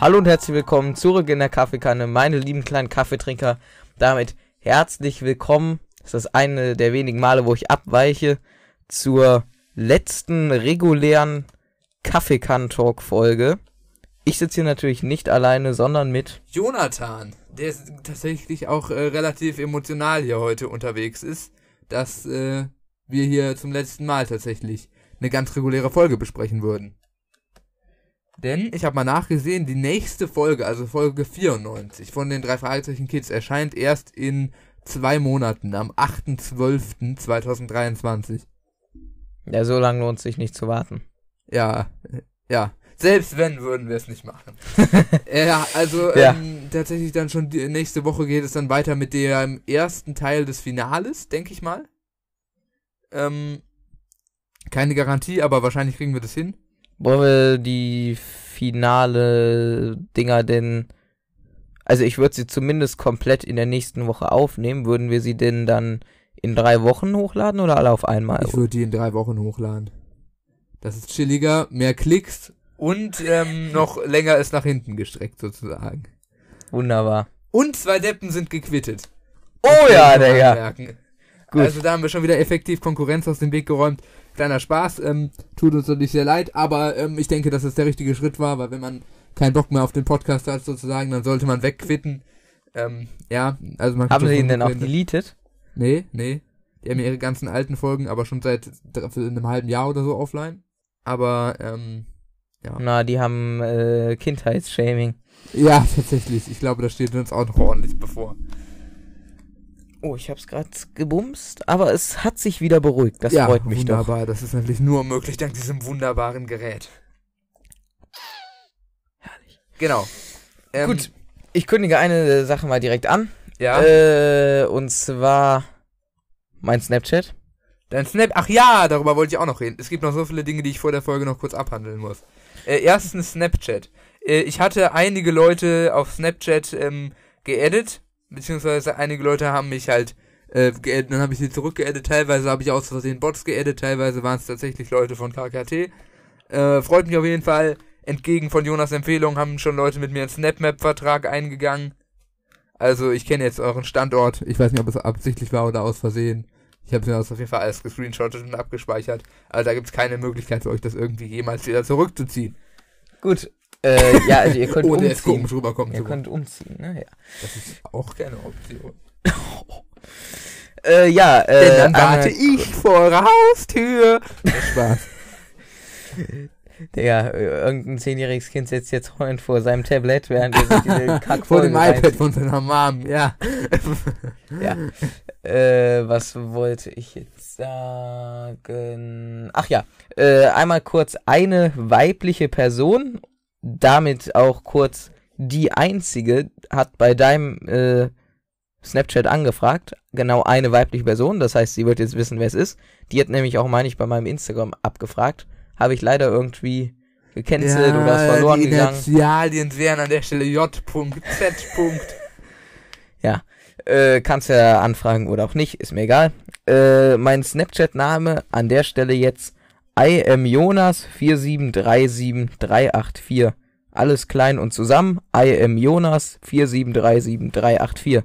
Hallo und herzlich willkommen zurück in der Kaffeekanne, meine lieben kleinen Kaffeetrinker. Damit herzlich willkommen. Das ist eine der wenigen Male, wo ich abweiche zur letzten regulären Kaffeekann-Talk-Folge. Ich sitze hier natürlich nicht alleine, sondern mit Jonathan, der tatsächlich auch äh, relativ emotional hier heute unterwegs ist, dass äh, wir hier zum letzten Mal tatsächlich eine ganz reguläre Folge besprechen würden. Denn ich habe mal nachgesehen, die nächste Folge, also Folge 94 von den drei Fragezeichen Kids, erscheint erst in zwei Monaten, am 8.12.2023. Ja, so lange lohnt sich nicht zu warten. Ja, ja. Selbst wenn, würden wir es nicht machen. ja, also Ja. Ähm, tatsächlich dann schon die nächste Woche geht es dann weiter mit dem ersten Teil des Finales, denke ich mal. Ähm, keine Garantie, aber wahrscheinlich kriegen wir das hin. Wollen wir die finale Dinger denn. Also ich würde sie zumindest komplett in der nächsten Woche aufnehmen. Würden wir sie denn dann in drei Wochen hochladen oder alle auf einmal? Ich würde die in drei Wochen hochladen. Das ist chilliger, mehr Klicks und ähm, noch länger ist nach hinten gestreckt sozusagen. Wunderbar. Und zwei Deppen sind gequittet. Oh Das ja, Digga. Gut. Also da haben wir schon wieder effektiv Konkurrenz aus dem Weg geräumt. Kleiner Spaß, ähm, tut uns natürlich sehr leid, aber ähm, ich denke, dass es der richtige Schritt war, weil wenn man keinen Bock mehr auf den Podcast hat sozusagen, dann sollte man wegquitten. Ähm, ja, also man Haben sie ihn denn auch deleted? Nee, nee. Die haben ihre ganzen alten Folgen, aber schon seit einem halben Jahr oder so offline. Aber, ähm, Na, die haben äh, Kindheitsshaming. ja, tatsächlich. Ich glaube, das steht uns auch noch ordentlich bevor. Oh, ich hab's gerade gebumst, aber es hat sich wieder beruhigt. Das ja, freut mich doch. wunderbar. Das ist natürlich nur möglich dank diesem wunderbaren Gerät. Herrlich. Genau. Ähm, Gut, ich kündige eine Sache mal direkt an. Ja. Äh, und zwar mein Snapchat. Dein Snap. Ach ja, darüber wollte ich auch noch reden. Es gibt noch so viele Dinge, die ich vor der Folge noch kurz abhandeln muss. Äh, erstens Snapchat. Äh, ich hatte einige Leute auf Snapchat ähm, geedit, beziehungsweise einige Leute haben mich halt äh, geedit, dann habe ich sie zurückgeedit. Teilweise habe ich aus Versehen Bots geedit, teilweise waren es tatsächlich Leute von KKT. Äh, freut mich auf jeden Fall. Entgegen von Jonas Empfehlung haben schon Leute mit mir einen Snapmap-Vertrag eingegangen. Also ich kenne jetzt euren Standort. Ich weiß nicht, ob es absichtlich war oder aus Versehen. Ich habe mir das auf jeden Fall alles gescreenshottet und abgespeichert. Also da gibt es keine Möglichkeit für euch, das irgendwie jemals wieder zurückzuziehen. Gut. Äh, ja, also ihr könnt Ohne umziehen. komisch rüberkommen Ihr wollen. könnt umziehen, ne? Ja. Das ist auch keine Option. Äh, ja, äh, Denn dann warte ich vor eurer Haustür. Spaß. Digga, irgendein zehnjähriges Kind sitzt jetzt heulend vor seinem Tablet, während er sich diese Vor Kackfolge dem iPad von seiner Mom, ja. Ja. Äh, was wollte ich jetzt sagen? Ach ja, äh, einmal kurz eine weibliche Person, damit auch kurz die einzige, hat bei deinem äh, Snapchat angefragt. Genau eine weibliche Person, das heißt, sie wird jetzt wissen, wer es ist. Die hat nämlich auch, meine ich, bei meinem Instagram abgefragt. Habe ich leider irgendwie gecancelt oder ist verloren die gegangen. Initialien wären an der Stelle J.Z. Ja, äh, kannst ja anfragen oder auch nicht, ist mir egal. Äh, mein Snapchat-Name an der Stelle jetzt IMJonas4737384. Alles klein und zusammen. IMJonas4737384.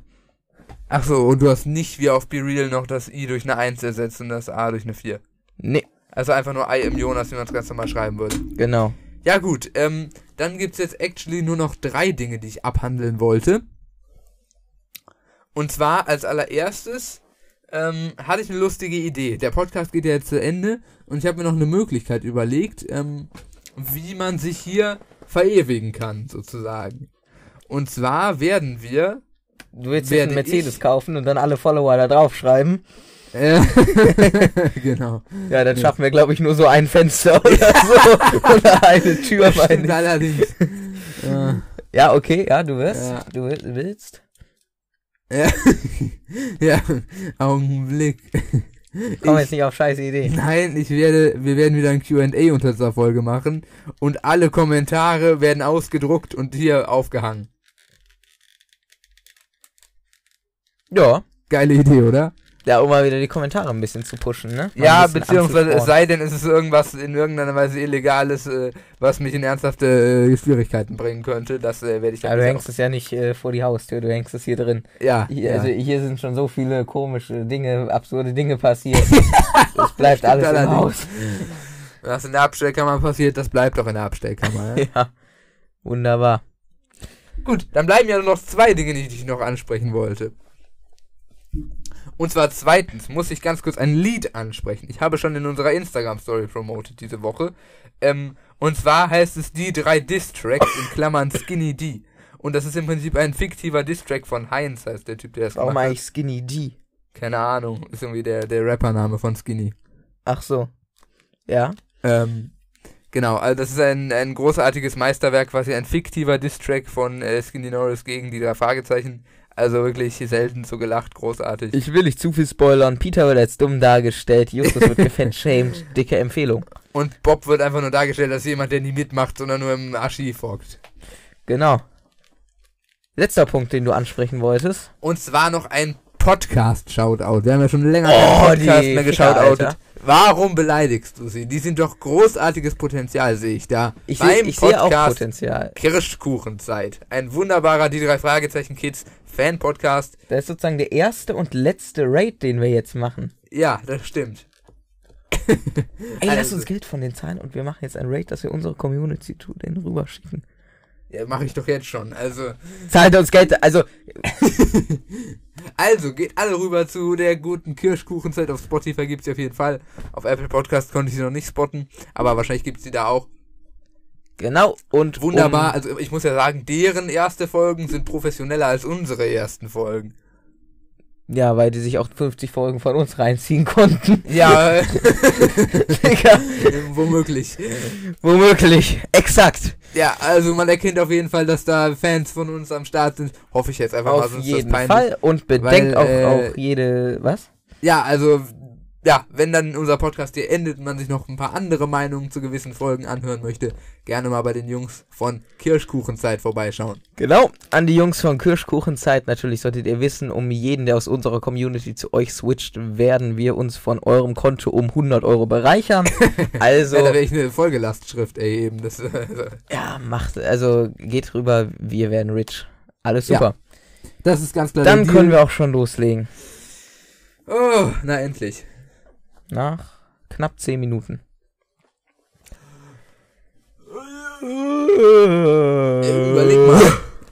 Ach so, und du hast nicht wie auf BeReal noch das I durch eine 1 ersetzt und das A durch eine 4. Nee, Also einfach nur I im Jonas, wie man es ganz normal schreiben würde. genau. Ja gut, ähm, dann gibt's jetzt actually nur noch drei Dinge, die ich abhandeln wollte. Und zwar als allererstes ähm, hatte ich eine lustige Idee. Der Podcast geht ja jetzt zu Ende und ich habe mir noch eine Möglichkeit überlegt, ähm, wie man sich hier verewigen kann, sozusagen. Und zwar werden wir Du willst jetzt einen Mercedes ich- kaufen und dann alle Follower da drauf schreiben. äh, genau. Ja, dann schaffen wir, glaube ich, nur so ein Fenster oder so. oder eine Tür, meine ich. allerdings. ja. Ja, okay, ja, du wirst. Ja. Du will- willst. Ja. ja, Augenblick. Komm Ich- jetzt nicht auf scheiße Ideen. Nein, ich werde, wir werden wieder ein Q&A unter dieser Folge machen und alle Kommentare werden ausgedruckt und hier aufgehangen. Ja, Geile Idee, oder? Ja, um mal wieder die Kommentare ein bisschen zu pushen, ne? Mal Ja, beziehungsweise es sei denn, es ist irgendwas in irgendeiner Weise Illegales, äh, was mich in ernsthafte äh, Schwierigkeiten bringen könnte. Das äh, werde ich Ja, dann du sicher hängst es ja nicht äh, vor die Haustür, du hängst es hier drin. Ja, Hier, ja. Also hier sind schon so viele komische Dinge, absurde Dinge passiert. Es bleibt alles im. Haus. was in der Abstellkammer passiert, das bleibt doch in der Abstellkammer. Ja? Ja, wunderbar. Gut, dann bleiben ja nur noch zwei Dinge, die ich noch ansprechen wollte. Und zwar zweitens muss ich ganz kurz ein Lied ansprechen. Ich habe schon in unserer Instagram-Story promoted diese Woche. Ähm, und zwar heißt es die drei Diss-Tracks in Klammern Skinny D. Und das ist im Prinzip ein fiktiver Diss-Track von Heinz, heißt der Typ, der das Warum gemacht hat. eigentlich Skinny D? Keine Ahnung, ist irgendwie der, der Rappername von Skinny. Ach so. Ja. Ähm, genau, also das ist ein, ein großartiges Meisterwerk, quasi ein fiktiver Diss-Track von äh, Skinny Norris gegen die drei Fragezeichen. Also wirklich selten so gelacht, großartig. Ich will nicht zu viel spoilern. Peter wird als dumm dargestellt. Justus wird gefetshamed. Dicke Empfehlung. Und Bob wird einfach nur dargestellt als jemand, der nie mitmacht, sondern nur im Archiv hockt. Genau. Letzter Punkt, den du ansprechen wolltest. Und zwar noch ein Podcast-Shoutout. Wir haben ja schon länger Oh, keinen Podcast mehr geschautoutet. Warum beleidigst du sie? Die sind doch großartiges Potenzial, sehe ich da. Ich, seh, Beim ich sehe auch Podcast Potenzial. Kirschkuchenzeit. Ein wunderbarer Die drei Fragezeichen Kids Fan-Podcast. Das ist sozusagen der erste und letzte Raid, den wir jetzt machen. Ja, das stimmt. Ey, lass Also- uns Geld von den zahlen und wir machen jetzt ein Raid, dass wir unsere Community zu denen rüberschicken. Ja, mache ich doch jetzt schon. Also, Zahlt uns Geld, also also geht alle rüber zu der guten Kirschkuchenzeit. Auf Spotify gibt's sie auf jeden Fall. Auf Apple Podcast konnte ich sie noch nicht spotten, aber wahrscheinlich gibt's sie da auch. genau und Wunderbar. Um, Also ich muss ja sagen, deren erste Folgen sind professioneller als unsere ersten Folgen. Ja, weil die sich auch 50 Folgen von uns reinziehen konnten. Ja, Digga, womöglich. womöglich. Exakt. Ja, also man erkennt auf jeden Fall, dass da Fans von uns am Start sind. Hoffe ich jetzt einfach mal, Auf jeden. Fall und bedenkt Weil, auch, äh, auch jede was? Ja, also, ja, wenn dann unser Podcast hier endet und man sich noch ein paar andere Meinungen zu gewissen Folgen anhören möchte, gerne mal bei den Jungs von Kirschkuchenzeit vorbeischauen. Genau, an die Jungs von Kirschkuchenzeit natürlich solltet ihr wissen, um jeden, der aus unserer Community zu euch switcht, werden wir uns von eurem Konto um 100 Euro bereichern. Also, Ja, da wäre ich eine Folgelastschrift, ey, eben. Das, ja, macht, also geht rüber, wir werden rich. Alles Ja, super. das ist ganz klar. Dann können wir auch schon loslegen. Oh, na endlich. Nach knapp 10 Minuten. Überleg mal.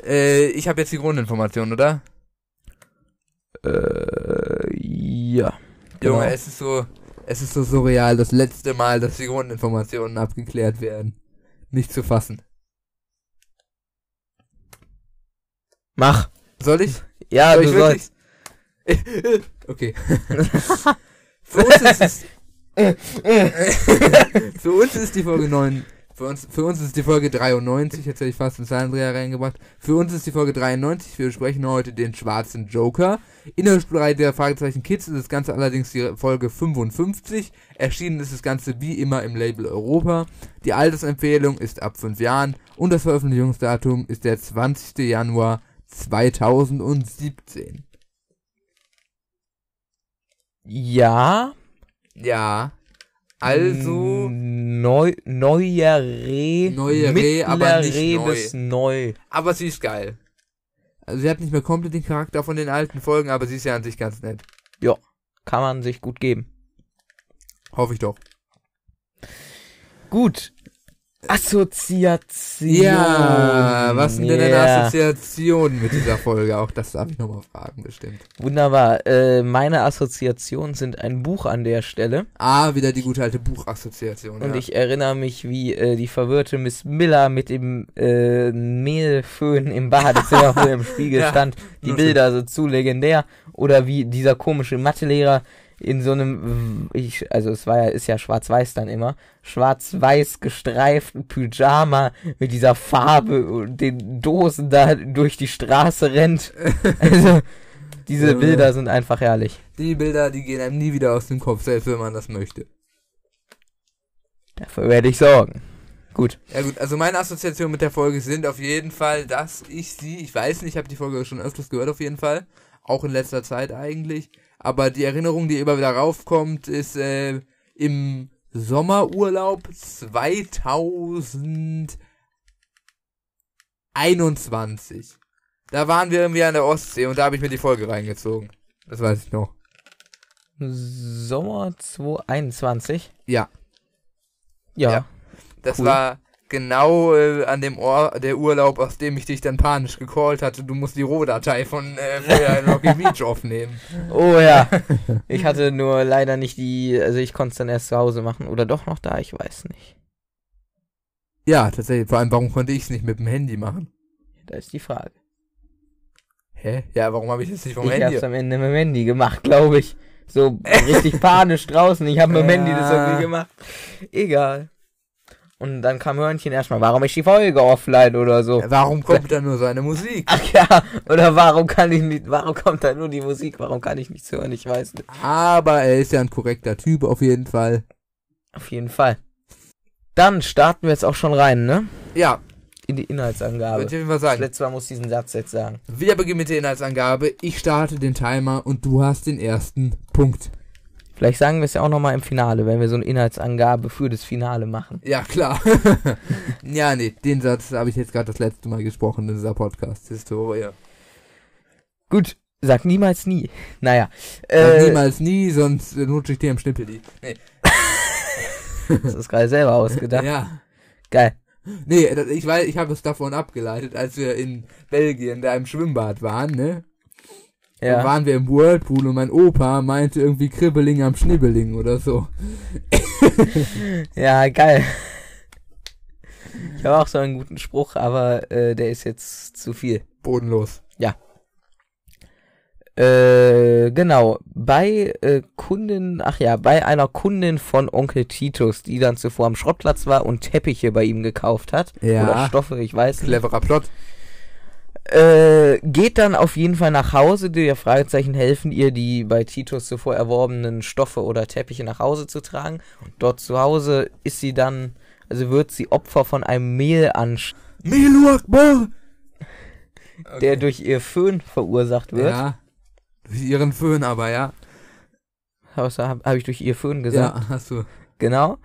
Äh, ich habe jetzt die Grundinformation, oder? Äh, ja. Junge, Genau. es ist so, es ist so surreal, das letzte Mal, dass die Grundinformationen abgeklärt werden. Nicht zu fassen. Mach. Soll ich? Ja, Soll du ich sollst. okay. für uns ist es, für uns ist die Folge 9, für uns, für uns ist die Folge 93, jetzt hätte ich fast einen Zahlendreher reingebracht. Für uns ist die Folge 93, wir besprechen heute den schwarzen Joker. In der Bereich der Fragezeichen Kids ist das Ganze allerdings die Folge 55. Erschienen ist das Ganze wie immer im Label Europa. Die Altersempfehlung ist ab 5 Jahren und das Veröffentlichungsdatum ist der 20. Januar 2017. Ja. Ja. Also, Neu, neuer Re. Neue Re, aber nicht neu. bis neu. aber sie ist geil. Also sie hat nicht mehr komplett den Charakter von den alten Folgen, aber sie ist ja an sich ganz nett. Kann man sich gut geben. Hoffe ich doch. Gut. Assoziation. Ja, was sind denn deine Ja. Assoziationen mit dieser Folge? Auch das darf ich nochmal fragen, bestimmt. Wunderbar. Äh, meine Assoziationen sind ein Buch an der Stelle. Ah, wieder die gute alte Buchassoziation. Und ja. ich erinnere mich, wie äh, die verwirrte Miss Miller mit dem äh, Mehlföhn im Badezimmer vor dem Spiegel Ja, stand. Die. Bilder so zu legendär. Oder wie dieser komische Mathelehrer in so einem, ich, also es war ja, ist ja schwarz-weiß dann immer, schwarz-weiß gestreiften Pyjama mit dieser Farbe und den Dosen da durch die Straße rennt. Also, diese. Bilder sind einfach herrlich. Die Bilder, die gehen einem nie wieder aus dem Kopf, selbst wenn man das möchte. Dafür werde ich sorgen. Gut. Ja gut, also meine Assoziationen mit der Folge sind auf jeden Fall, dass ich sie, ich weiß nicht, ich habe die Folge schon öfters gehört auf jeden Fall, auch in letzter Zeit eigentlich, aber die Erinnerung, die immer wieder raufkommt, ist äh, im Sommerurlaub 2021. Da waren wir irgendwie an der Ostsee und da habe ich mir die Folge reingezogen. Das weiß ich noch. Sommer 2021? Ja. Ja. Ja. Das Cool. war genau äh, an dem Ort, der Urlaub, aus dem ich dich dann panisch gecallt hatte. Du musst die Rohdatei von äh, Rocky Beach aufnehmen. Oh ja. Ich hatte nur leider nicht die, also ich konnte es dann erst zu Hause machen. Oder doch noch da, ich weiß nicht. Ja, tatsächlich. Vor allem, warum konnte ich es nicht mit dem Handy machen? Da ist die Frage. Hä? Ja, warum habe ich das nicht vom ich Handy? hab's am Ende mit dem Handy gemacht, glaube ich. So richtig panisch draußen. Ich habe mit dem Ja. Handy das irgendwie gemacht. Egal. Und dann kam Hörnchen erstmal, warum ist die Folge offline oder so. Warum kommt da nur seine Musik? Ach ja, oder warum kann ich nicht, warum kommt da nur die Musik, warum kann ich nichts hören, ich weiß nicht. Aber er ist ja ein korrekter Typ auf jeden Fall. Auf jeden Fall. Dann starten wir jetzt auch schon rein, ne? Ja, In die Inhaltsangabe. würde ich Das sagen. letzte Mal muss ich diesen Satz jetzt sagen. Wir beginnen mit der Inhaltsangabe. Ich starte den Timer und du hast den ersten Punkt. Vielleicht sagen wir es ja auch nochmal im Finale, wenn wir so eine Inhaltsangabe für das Finale machen. Ja, klar. ja, nee, den Satz habe ich jetzt gerade das letzte Mal gesprochen in dieser Podcast-Historie. Gut, sag niemals nie. Naja. Sag Äh, niemals nie, sonst rutsche ich dir am Schnippel die. Nee. das ist gerade selber ausgedacht. Ja. Geil. Nee, ich weiß, ich habe es davon abgeleitet, als wir in Belgien da im Schwimmbad waren, ne? Da Ja. waren wir im Whirlpool und mein Opa meinte irgendwie Kribbeling am Schnibbeling oder so. Ja, geil. Ich habe auch so einen guten Spruch, aber äh, der ist jetzt zu viel. Bodenlos. Äh, genau. Bei äh, Kunden, ach ja, bei einer Kundin von Onkel Titus, die dann zuvor am Schrottplatz war und Teppiche bei ihm gekauft hat. Ja. Oder Stoffe, ich weiß nicht. Cleverer Plot. Äh, geht dann auf jeden Fall nach Hause. Die Fragezeichen helfen ihr, die bei Titus zuvor erworbenen Stoffe oder Teppiche nach Hause zu tragen. Und dort zu Hause ist sie dann, also wird sie Opfer von einem Mehlansch, Milu Akbar! der durch ihr Föhn verursacht wird. Ja. Durch ihren Föhn aber, ja. Habe hab ich durch ihr Föhn gesagt. Ja, hast du. Genau.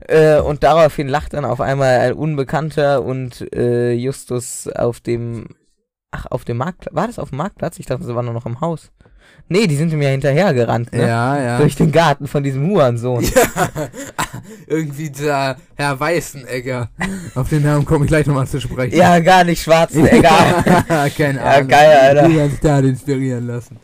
Äh, und daraufhin lacht dann auf einmal ein Unbekannter und äh, Justus auf dem. Ach, auf dem Marktplatz. War das auf dem Marktplatz? Ich dachte, sie waren nur noch im Haus. Nee, die sind mir hinterhergerannt, ne? Ja, ja. Durch den Garten von diesem Hurensohn. Ja, irgendwie der Herr Weißenegger. Auf den Namen komme ich gleich nochmal zu sprechen. Ja, gar nicht Schwarzenegger. Keine Ja, Ahnung. geil, Alter. Du kannst da inspirieren lassen.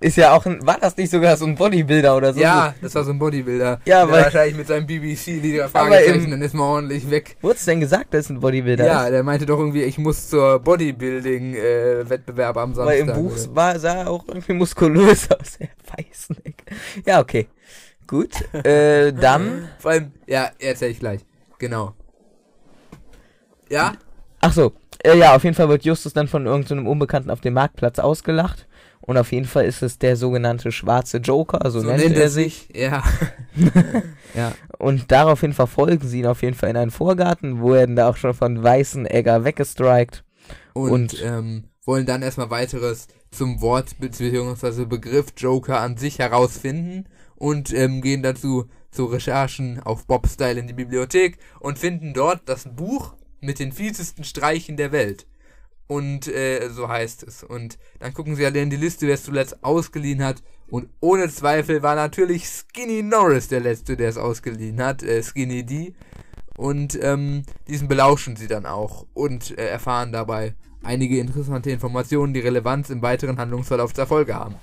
Ist ja auch ein. War das nicht sogar so ein Bodybuilder oder so? Ja, das war so ein Bodybuilder. Ja, der weil- wahrscheinlich mit seinem BBC-Lieder Aber Fragezeichen, dann ist man ordentlich weg. Wurd's denn gesagt, dass es ein Bodybuilder Ja, ist? der meinte doch irgendwie, ich muss zur Bodybuilding-Wettbewerb am Samstag. Weil im Buch oder? war, sah er auch irgendwie muskulös aus. Der Weißenegger. Ja, okay. Gut. Äh, dann. Vor allem, ja, erzähl ich gleich. Genau. Ja? Ach so, äh, ja, auf jeden Fall wird Justus dann von irgendeinem Unbekannten auf dem Marktplatz ausgelacht. Und auf jeden Fall ist es der sogenannte schwarze Joker, so, nennt, er sich. Ja. ja. Und daraufhin verfolgen sie ihn auf jeden Fall in einen Vorgarten, wo er dann da auch schon von Weißenegger weggestrikt. Und, Und- ähm, wollen dann erstmal weiteres zum Wort bzw. Begriff Joker an sich herausfinden und ähm, gehen dazu zu Recherchen auf Bob-Style in die Bibliothek und finden dort das Buch mit den fiesesten Streichen der Welt. Und äh, so heißt es. Und dann gucken sie alle in die Liste, wer es zuletzt ausgeliehen hat. Und ohne Zweifel war natürlich Skinny Norris der Letzte, der es ausgeliehen hat. Äh, Skinny D. Und ähm, diesen belauschen sie dann auch und äh, erfahren dabei einige interessante Informationen, die Relevanz im weiteren Handlungsverlauf der Folge haben.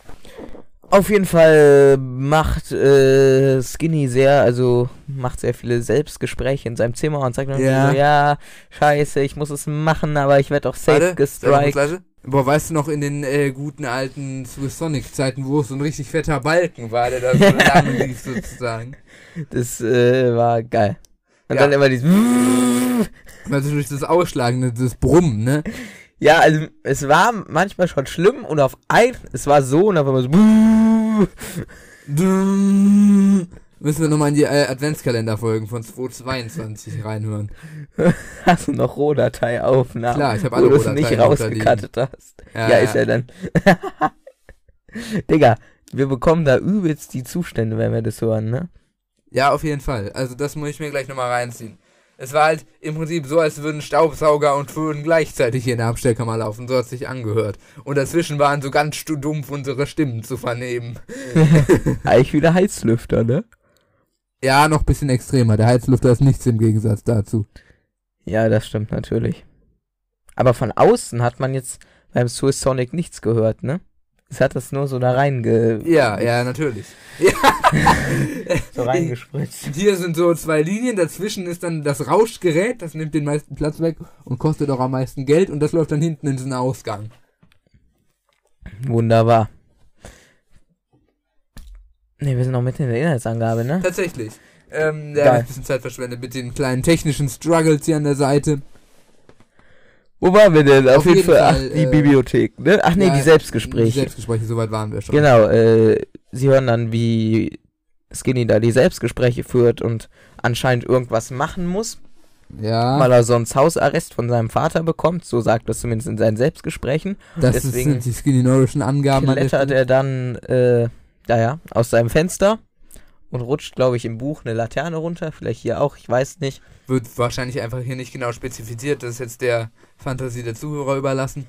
Auf jeden Fall macht äh, Skinny sehr, also macht sehr viele Selbstgespräche in seinem Zimmer und sagt dann Ja. so, ja, scheiße, ich muss es machen, aber ich werde auch safe gestrikt. Boah, weißt du noch, in den äh, guten alten Swiss Sonic Zeiten, wo es so ein richtig fetter Balken war, der da so lang lief sozusagen. Das äh, war geil. Und Ja. dann immer dieses Also durch das Ausschlagende, das Brummen, ne? Ja, also es war manchmal schon schlimm und auf ein, es war so und auf einmal so Müssen wir nochmal in die äh, Adventskalenderfolgen von 2022 reinhören. hast du noch Rohdatei-Aufnahmen, Klar, ich habe wo alle du es nicht Rohdateien rausgekattet hast. Ja, ist ja dann. Digga, Wir bekommen da übelst die Zustände, wenn wir das hören, ne? Ja, auf jeden Fall. Also das muss ich mir gleich nochmal reinziehen. Es war halt im Prinzip so, als würden Staubsauger und Föhn gleichzeitig hier in der Abstellkammer laufen. So hat es sich angehört. Und dazwischen waren so ganz dumpf unsere Stimmen zu vernehmen. Eigentlich wieder Heizlüfter, ne? Ja, noch ein bisschen extremer. Der Heizlüfter ist nichts im Gegensatz dazu. Ja, das stimmt natürlich. Aber von außen hat man jetzt beim Swiss Sonic nichts gehört, ne? Es hat das nur so da reinge... Ja, ja, natürlich. Ja. so reingespritzt. Hier sind so zwei Linien, dazwischen ist dann das Rauschgerät, das nimmt den meisten Platz weg und kostet auch am meisten Geld und das läuft dann hinten in diesen Ausgang. Wunderbar. Ne, wir sind noch mitten in der Inhaltsangabe, ne? Tatsächlich. Ähm, ja, ein bisschen Zeit verschwendet mit den kleinen technischen Struggles hier an der Seite. Wo waren wir denn? Auf, Auf jeden, jeden, Fall, Fall ach, die äh, Bibliothek, ne? Ach nee, ja, die Selbstgespräche. Die Selbstgespräche, soweit waren wir schon. Genau, äh, sie hören dann, wie Skinny da die Selbstgespräche führt und anscheinend irgendwas machen muss. Ja. Weil er sonst Hausarrest von seinem Vater bekommt, so sagt er zumindest in seinen Selbstgesprächen. Das Deswegen sind die Skinny-Norischen Angaben. Klettert er dann, äh, naja, aus seinem Fenster und rutscht, glaube ich, im Buch eine Laterne runter. Vielleicht hier auch, ich weiß nicht. Wird wahrscheinlich einfach hier nicht genau spezifiziert. Das ist jetzt der Fantasie der Zuhörer überlassen.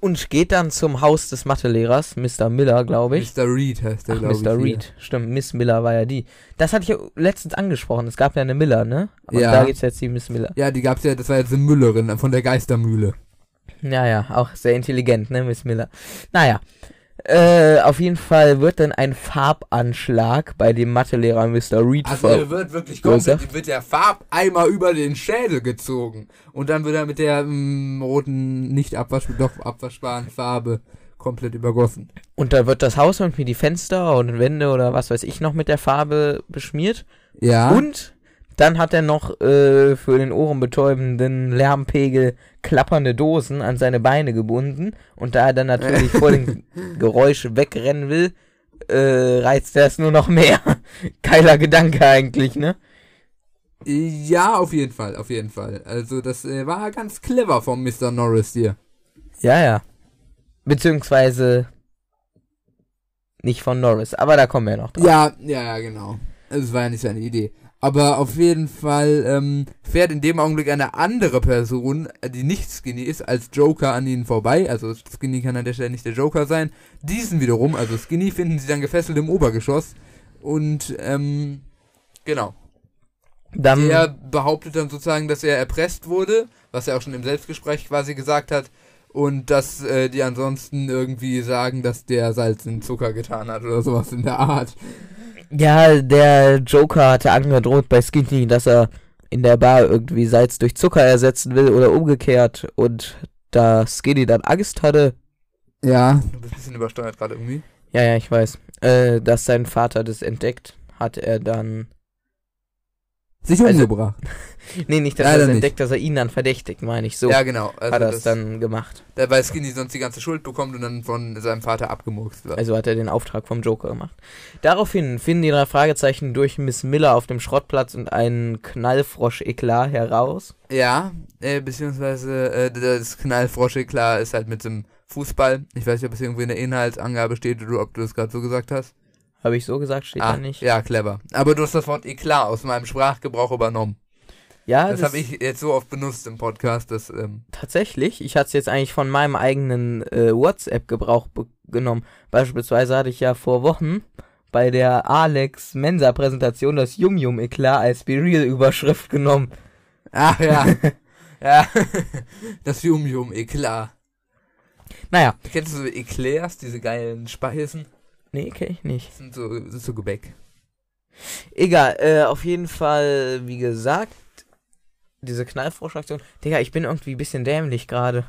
Und geht dann zum Haus des Mathelehrers, Mr. Miller, glaube ich. Mr. Reed heißt der, glaube ich. Mr. Reed, hier. stimmt. Miss Miller war ja die. Das hatte ich ja letztens angesprochen. Es gab ja eine Miller, ne? Und ja. da es jetzt die Miss Miller. Ja, die gab es ja, das war jetzt eine Müllerin von der Geistermühle. Ja, ja, auch sehr intelligent, ne, Miss Miller. Naja, äh, auf jeden Fall wird dann ein Farbanschlag bei dem Mathelehrer Mr. Reed Also er wird wirklich komplett, wird der Farbeimer über den Schädel gezogen. Und dann wird er mit der mm, roten, nicht abwasch, doch abwaschbaren Farbe komplett übergossen. Und da wird das Haus irgendwie die Fenster und Wände oder was weiß ich noch mit der Farbe beschmiert. Ja. Und dann hat er noch äh, für den ohrenbetäubenden Lärmpegel klappernde Dosen an seine Beine gebunden. Und da er dann natürlich vor dem Geräusch wegrennen will, äh, reizt er es nur noch mehr. Geiler Gedanke eigentlich, ne? Ja, auf jeden Fall, auf jeden Fall. Also das äh, war ganz clever vom Mr. Norris hier. Ja, ja. Beziehungsweise nicht von Norris, aber da kommen wir noch drauf. Ja, ja, ja, genau. Es war ja nicht seine Idee. Aber auf jeden Fall ähm, fährt in dem Augenblick eine andere Person, die nicht Skinny ist, als Joker an ihnen vorbei. Also Skinny kann an der Stelle nicht der Joker sein. Diesen wiederum, also Skinny, finden sie dann gefesselt im Obergeschoss. Und ähm, genau. Dann der behauptet dann sozusagen, dass er erpresst wurde, was er auch schon im Selbstgespräch quasi gesagt hat. Und dass äh, die ansonsten irgendwie sagen, dass der Salz in Zucker getan hat oder sowas in der Art. Ja, der Joker hatte angedroht bei Skinny, dass er in der Bar irgendwie Salz durch Zucker ersetzen will oder umgekehrt. Und da Skinny dann Angst hatte. Ja. Du bist ein bisschen übersteuert gerade irgendwie. Ja, ja, ich weiß. Äh, dass sein Vater das entdeckt, hat er dann sich also, umgebracht. nee, nicht, dass er entdeckt, nicht. dass er ihn dann verdächtigt, meine ich. So ja, genau. Also hat er es dann gemacht. Weil Skinny sonst die ganze Schuld bekommt und dann von seinem Vater abgemurkst wird. Also hat er den Auftrag vom Joker gemacht. Daraufhin finden die drei Fragezeichen durch Miss Miller auf dem Schrottplatz und einen Knallfrosch-Eklat heraus. Ja, äh, beziehungsweise äh, das Knallfrosch-Eklat ist halt mit dem Fußball. Ich weiß nicht, ob es irgendwo in der Inhaltsangabe steht oder ob du das gerade so gesagt hast. Habe ich so gesagt, steht ah, da nicht. Ja, clever. Aber du hast das Wort Eklat aus meinem Sprachgebrauch übernommen. Ja, das, das habe ich jetzt so oft benutzt im Podcast. Dass, ähm tatsächlich, ich hatte es jetzt eigentlich von meinem eigenen äh, WhatsApp-Gebrauch genommen. Beispielsweise hatte ich ja vor Wochen bei der Alex Mensa-Präsentation das Yum Yum Eklat als Be Real Überschrift genommen. Ach ja. ja. das Yum Yum Eklat. Naja. Kennst du so Eclairs, diese geilen Speisen? Nee, kenn ich nicht. Das sind so, das ist so Gebäck. Egal, äh, auf jeden Fall, wie gesagt, diese Knallfroschaktion. Digga, ich bin irgendwie ein bisschen dämlich gerade.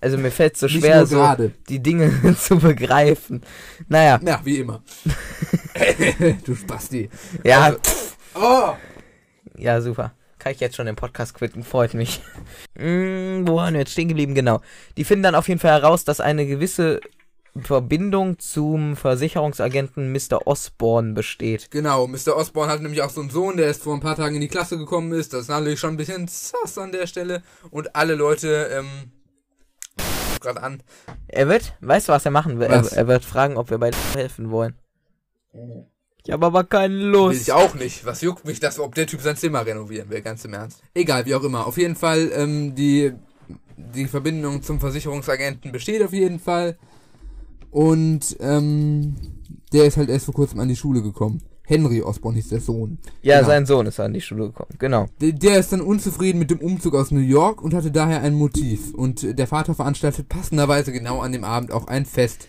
Also mir fällt so schwer, so die Dinge zu begreifen. Naja. Ja, wie immer. du Spasti. Ja. Also, oh! Ja, super. Kann ich jetzt schon den Podcast quitten, freut mich. hm, wo waren wir jetzt stehen geblieben? Genau. Die finden dann auf jeden Fall heraus, dass eine gewisse Verbindung zum Versicherungsagenten Mr. Osborne besteht. Genau, Mr. Osborne hat nämlich auch so einen Sohn, der erst vor ein paar Tagen in die Klasse gekommen ist. Das ist natürlich schon ein bisschen sass an der Stelle. Und alle Leute, ähm, gerade an. Er wird, weißt du, was er machen will? Er, er wird fragen, ob wir bei helfen wollen. Ich habe aber keine Will Lust. ich auch nicht. Was juckt mich das, ob der Typ sein Zimmer renovieren will, ganz im Ernst. Egal, wie auch immer. Auf jeden Fall, ähm, die, die Verbindung zum Versicherungsagenten besteht auf jeden Fall. Und, ähm, der ist halt erst vor kurzem an die Schule gekommen. Henry Osborn hieß der Sohn. Ja, Genau. sein Sohn ist an die Schule gekommen. Genau. Der, der ist dann unzufrieden mit dem Umzug aus New York und hatte daher ein Motiv. Und äh, der Vater veranstaltet passenderweise genau an dem Abend auch ein Fest.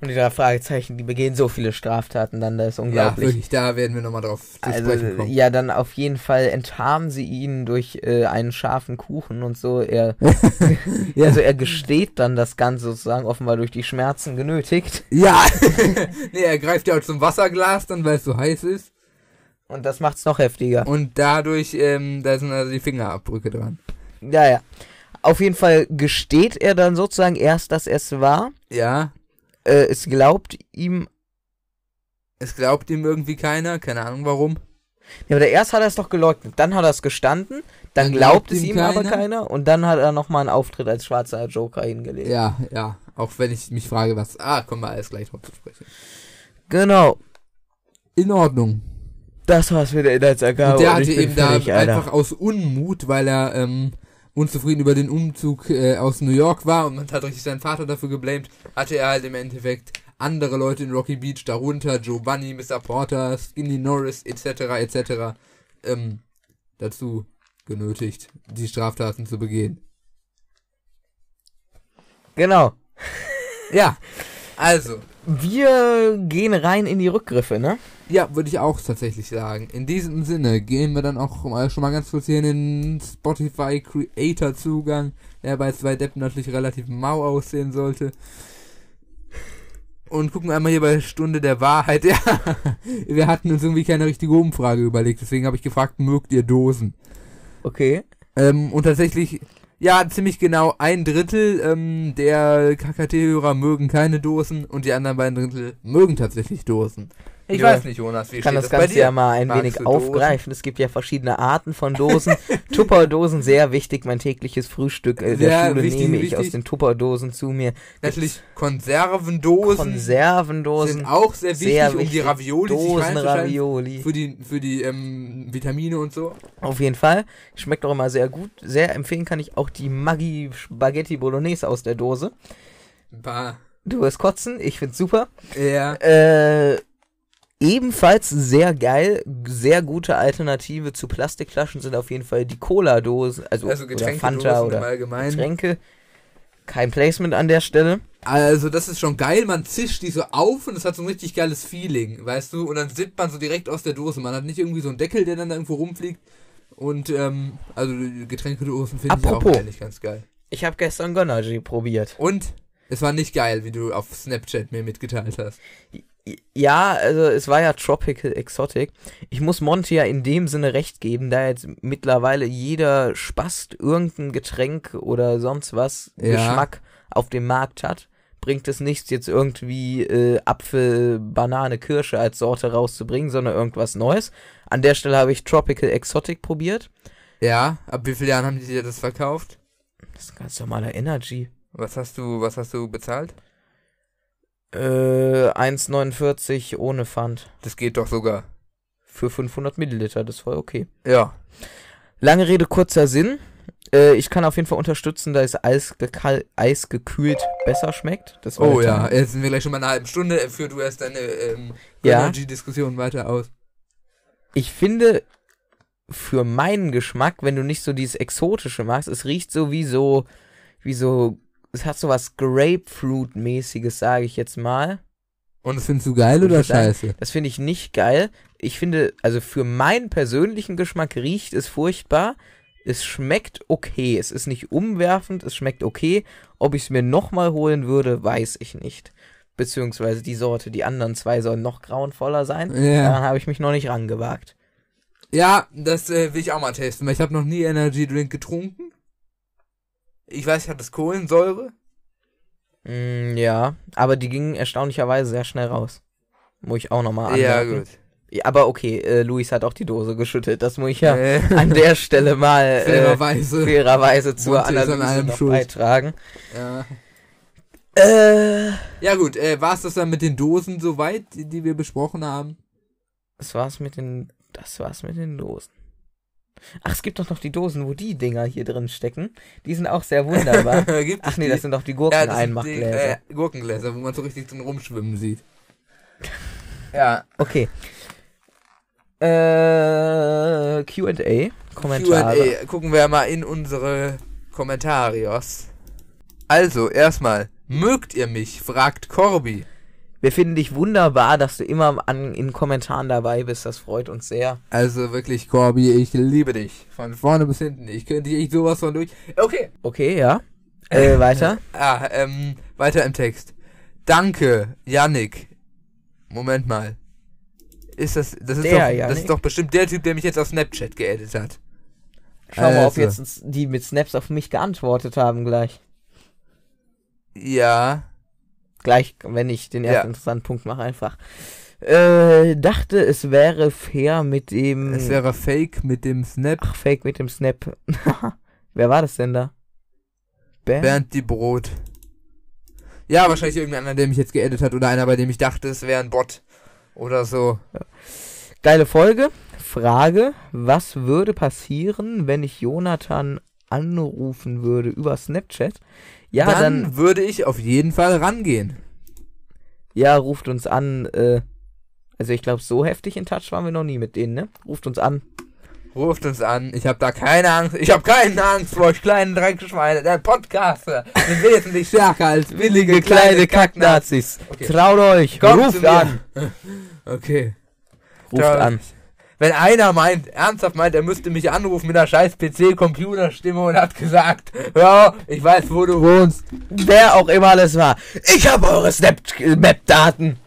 Und die drei Fragezeichen, die begehen so viele Straftaten dann, das ist Ja, unglaublich. wirklich, da werden wir nochmal drauf zu also, sprechen kommen. ja, dann auf jeden Fall enttarnen sie ihn durch äh, einen scharfen Kuchen und so. Er, Ja. Also er gesteht dann das Ganze sozusagen offenbar durch die Schmerzen genötigt. Ja! nee, er greift ja auch zum Wasserglas dann, weil es so heiß ist. Und das macht's noch heftiger. Und dadurch, ähm, da sind also die Fingerabdrücke dran. Ja, ja. Auf jeden Fall gesteht er dann sozusagen erst, dass es war. Ja, Äh, es glaubt ihm. es glaubt ihm irgendwie keiner, keine Ahnung warum. Ja, aber erst hat er es doch geleugnet. Dann hat er es gestanden. Dann, Dann glaubt glaubt es ihm ihm aber keiner. keiner. Und dann hat er nochmal einen Auftritt als schwarzer Joker hingelegt. Ja, ja, auch wenn ich mich frage, was... Ah, kommen wir alles gleich drauf zu sprechen. Genau. In Ordnung. Das war's mit der Inhaltsangabe. Und der hatte eben da einfach aus Unmut, weil er ähm, unzufrieden über den Umzug äh, aus New York war und man hat richtig seinen Vater dafür geblamed, hatte er halt im Endeffekt andere Leute in Rocky Beach, darunter Joe Bunny, Mr. Porter, Skinny Norris etc. etc. Ähm, dazu genötigt, die Straftaten zu begehen. Genau. Ja, also, Wir gehen rein in die Rückgriffe, ne? ja, würde ich auch tatsächlich sagen. In diesem Sinne gehen wir dann auch schon mal ganz kurz hier in den Spotify Creator Zugang, der bei zwei Deppen natürlich relativ mau aussehen sollte. Und gucken einmal hier bei Stunde der Wahrheit. Ja, wir hatten uns irgendwie keine richtige Umfrage überlegt, deswegen habe ich gefragt, mögt ihr Dosen? Okay. Ähm, und tatsächlich, ja, ziemlich genau ein Drittel ähm, der KKT-Hörer mögen keine Dosen und die anderen beiden Drittel mögen tatsächlich Dosen. Ich Ja. weiß nicht, Jonas, wie Ich kann das bei Ganze ja mal ein Magst wenig Dosen? aufgreifen. Es gibt ja verschiedene Arten von Dosen. Tupperdosen, sehr wichtig. Mein tägliches Frühstück äh, der Schule wichtig, nehme ich wichtig. aus den Tupperdosen zu mir. Natürlich Konservendosen Konservendosen. sind auch sehr wichtig, sehr um die wichtig. Ravioli reinzuschneiden. Dosenravioli. Für die, für die ähm, Vitamine und so. Auf jeden Fall. Schmeckt auch immer sehr gut. Sehr empfehlen kann ich auch die Maggi Spaghetti Bolognese aus der Dose. Paar. Du wirst kotzen, ich find's super. Ja. Äh, ebenfalls sehr geil, sehr gute Alternative zu Plastikflaschen sind auf jeden Fall die Cola-Dosen, also, Also oder Getränke Fanta oder Allgemeinen. Getränke. Kein Placement an der Stelle. Also das ist schon geil, man zischt die so auf und es hat so ein richtig geiles Feeling, weißt du? Und dann sippt man so direkt aus der Dose. Man hat nicht irgendwie so einen Deckel, der dann da irgendwo rumfliegt. Und ähm, also Getränkedosen finde ich auch eigentlich ganz geil. Ich habe gestern Gönnergy probiert. Und es war nicht geil, wie du auf Snapchat mir mitgeteilt hast. Ja, also es war ja Tropical Exotic. Ich muss Monty ja in dem Sinne recht geben, da jetzt mittlerweile jeder Spast irgendein Getränk oder sonst was Ja. Geschmack auf dem Markt hat, bringt es nichts, jetzt irgendwie äh, Apfel, Banane, Kirsche als Sorte rauszubringen, sondern irgendwas Neues. An der Stelle habe ich Tropical Exotic probiert. Ja, ab wie vielen Jahren haben die dir das verkauft? Das ist ein ganz normaler Energy. Was hast du, was hast du bezahlt? Äh, 1,49 ohne Pfand. Das geht doch sogar. Für 500 Milliliter, das war okay. Ja. Lange Rede, kurzer Sinn. Äh, ich kann auf jeden Fall unterstützen, dass es Eis, Eis gekühlt besser schmeckt. Oh ja, Plan. jetzt sind wir gleich schon mal eine halbe Stunde. Führ du erst deine ähm, Ja. Energy-Diskussion weiter aus. Ich finde, für meinen Geschmack, wenn du nicht so dieses Exotische magst, es riecht so wie so, wie so, es hat so was Grapefruit-mäßiges, sage ich jetzt mal. Und das findest du geil oder würd sagen, scheiße? Das finde ich nicht geil. Ich finde, also für meinen persönlichen Geschmack riecht es furchtbar. Es schmeckt okay. Es ist nicht umwerfend, es schmeckt okay. Ob ich es mir nochmal holen würde, weiß ich nicht. Beziehungsweise die Sorte, die anderen zwei sollen noch grauenvoller sein. Ja. Daran habe ich mich noch nicht rangewagt. Ja, das äh, will ich auch mal testen, weil ich habe noch nie Energy Drink getrunken. Ich weiß, ich hatte Kohlensäure. Mm, ja, aber die gingen erstaunlicherweise sehr schnell raus. Muss ich auch nochmal Ja, anmerken. gut. Ja, aber okay, äh, Luis hat auch die Dose geschüttet. Das muss ich ja Äh. an der Stelle mal äh, Fairerweise. fairerweise zur Analyse allem noch schuld. beitragen. Ja. Äh, Ja gut, äh, war es das dann mit den Dosen soweit, die, die wir besprochen haben? das war's mit den, das war's mit den Dosen. Ach, es gibt doch noch die Dosen, wo die Dinger hier drin stecken. Die sind auch sehr wunderbar. Ach nee, die? das sind doch die ja, Gurkeneinmachgläser. äh, Gurkengläser, wo man so richtig drin rumschwimmen sieht. Ja, Okay. Äh, Q&A, Kommentare. Q&A. Gucken wir mal in unsere Kommentarios. Also, erstmal, mögt ihr mich? fragt Corby. Wir finden dich wunderbar, dass du immer an, in Kommentaren dabei bist. Das freut uns sehr. Also wirklich, Corby, ich liebe dich. Von vorne bis hinten. Ich könnte dich echt sowas von durch. Okay. Okay, ja. Äh, weiter. Ah, ähm, weiter im Text. Danke, Yannick. Moment mal. Ist das, das ist Der doch, das ist doch bestimmt der Typ, der mich jetzt auf Snapchat geedit hat. Schau mal, ob Also. jetzt die mit Snaps auf mich geantwortet haben gleich. Ja. Gleich, wenn ich den ersten Ja. interessanten Punkt mache, einfach. Äh, dachte, es wäre fair mit dem. Es wäre fake mit dem Snap. Ach, Fake mit dem Snap. Wer war das denn da? Bernd? Bernd die Brot. Ja, wahrscheinlich irgendeiner, der mich jetzt geedit hat oder einer, bei dem ich dachte, es wäre ein Bot. Oder so. Geile Folge. Frage: Was würde passieren, wenn ich Jonathan anrufen würde über Snapchat? Ja, dann, dann, würde ich auf jeden Fall rangehen. ja, ruft uns an. Äh, also ich glaube, so heftig in Touch waren wir noch nie mit denen, ne? Ruft uns an. Ruft uns an. Ich habe da keine Angst. Ich habe keine Angst vor euch kleinen Dreckschweine. Der Podcaster sind wesentlich stärker als willige kleine Kacknazis. Okay. Traut euch, Kommt ruft an. Okay. Ruft Traut an. Wenn einer meint, ernsthaft meint, er müsste mich anrufen mit einer scheiß PC-Computerstimme und hat gesagt, ja, ich weiß, wo du wohnst. Wer auch immer das war. Ich habe eure Snap-Map-Daten.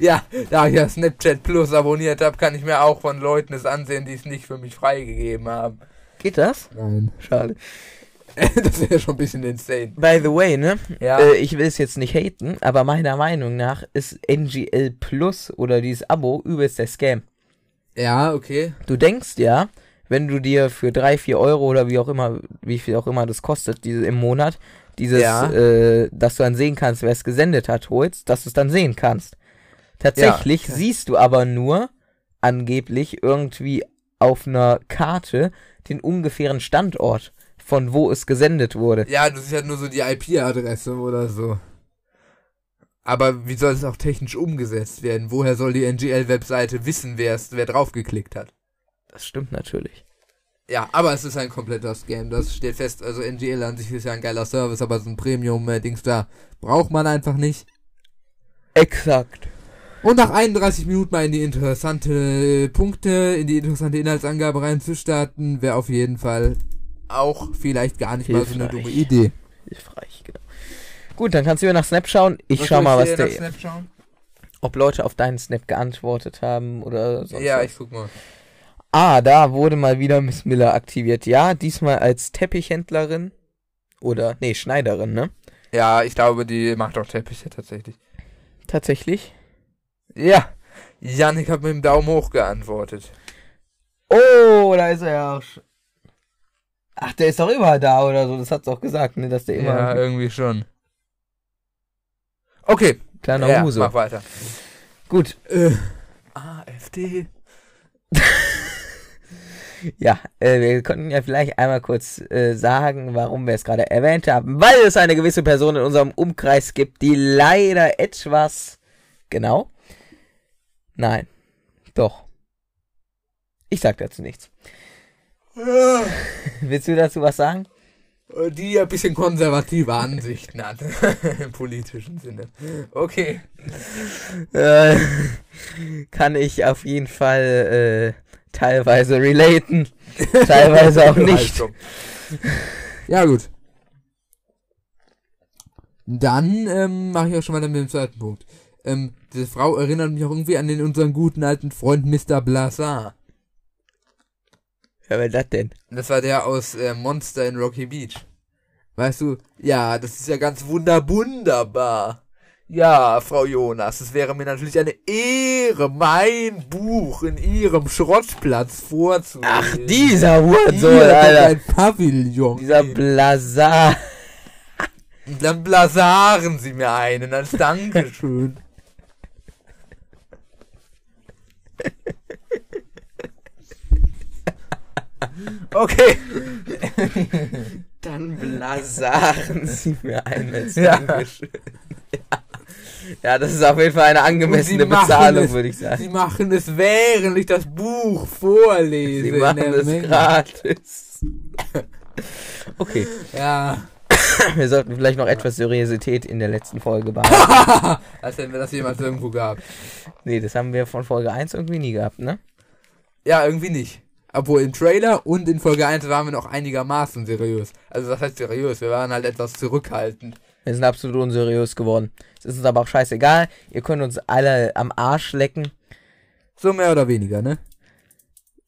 Ja, da ich ja Snapchat Plus abonniert habe, kann ich mir auch von Leuten es ansehen, die es nicht für mich freigegeben haben. Geht das? Nein. Schade. das wäre schon ein bisschen insane. By the way, ne? Ja. Äh, ich will es jetzt nicht haten, aber meiner Meinung nach ist NGL Plus oder dieses Abo übelst der Scam. Ja, okay. Du denkst ja, wenn du dir für drei, vier Euro oder wie auch immer, wie viel auch immer das kostet, diese im Monat, dieses, Ja. äh, dass du dann sehen kannst, wer es gesendet hat, holst, dass du es dann sehen kannst. Tatsächlich Ja. siehst du aber nur angeblich irgendwie auf einer Karte den ungefähren Standort, von wo es gesendet wurde. Ja, du siehst halt nur so die IP-Adresse oder so. Aber wie soll es auch technisch umgesetzt werden? Woher soll die NGL-Webseite wissen, wer es, wer draufgeklickt hat? Das stimmt natürlich. Ja, aber es ist ein kompletter Scam, das steht fest. Also NGL an sich ist ja ein geiler Service, aber so ein Premium-Dings da braucht man einfach nicht. Exakt. Und nach 31 Minuten mal in die interessante Punkte, in die interessante Inhaltsangabe reinzustarten, wäre auf jeden Fall auch vielleicht gar nicht mal so eine Hilfreich. dumme Idee. Hilfreich, genau. Gut, dann kannst du mir nach Snap schauen. Ich Was schau mal, was dir der, nach Snap schauen? ob Leute auf deinen Snap geantwortet haben oder sonst Ja, was. ich guck mal. Ah, da wurde mal wieder Miss Miller aktiviert. Ja, diesmal als Teppichhändlerin. Oder, nee, Schneiderin, ne? Ja, ich glaube, die macht auch Teppiche tatsächlich. Tatsächlich. Ja, Yannick hat mit dem Daumen hoch geantwortet. Oh, da ist er ja auch. Ach, der ist doch immer da oder so. Das hat's auch gesagt, ne? Dass der immer. Ja, irgendwie schon. Okay, kleiner ja, Huse. mach weiter. Gut. Äh, AfD. Ja, äh, wir konnten ja vielleicht einmal kurz äh, sagen, warum wir es gerade erwähnt haben. Weil es eine gewisse Person in unserem Umkreis gibt, die leider etwas. Genau. Nein. Doch. Ich sag dazu nichts. Willst du dazu was sagen? Die ein bisschen konservative Ansichten hat. Im politischen Sinne. Okay. Äh, kann ich auf jeden Fall äh, teilweise relaten. Teilweise auch nicht. Also. Ja, gut. Dann ähm, mache ich auch schon mal mit dem zweiten Punkt. Ähm, diese Frau erinnert mich auch irgendwie an den unseren guten alten Freund Mr. Blasar. Ja, wer das denn? Das war der aus äh, Monster in Rocky Beach. Weißt du, ja, das ist ja ganz wunder wunderbar. Ja, Frau Jonas, es wäre mir natürlich eine Ehre, mein Buch in Ihrem Schrottplatz vorzulesen. Ach, dieser Hurensohn, Alter. ein Pavillon. Dieser Blazar. Dann blasaren Sie mir einen als Dankeschön. Okay. Dann blasaren Sie mir ein als Ja. Dankeschön. Ja. ja, das ist auf jeden Fall eine angemessene Bezahlung, es- würde ich sagen. Sie machen es, während ich das Buch vorlese. Sie machen es Menge. gratis. Okay, Ja. wir sollten vielleicht noch etwas Seriosität in der letzten Folge behalten. Als wenn wir das jemals irgendwo gab. nee, das haben wir von Folge 1 irgendwie nie gehabt, ne? Ja, irgendwie nicht. Obwohl im Trailer und in Folge 1 waren wir noch einigermaßen seriös. Also das heißt seriös, wir waren halt etwas zurückhaltend. Wir sind absolut unseriös geworden. Es ist uns aber auch scheißegal. Ihr könnt uns alle am Arsch lecken. So mehr oder weniger, ne?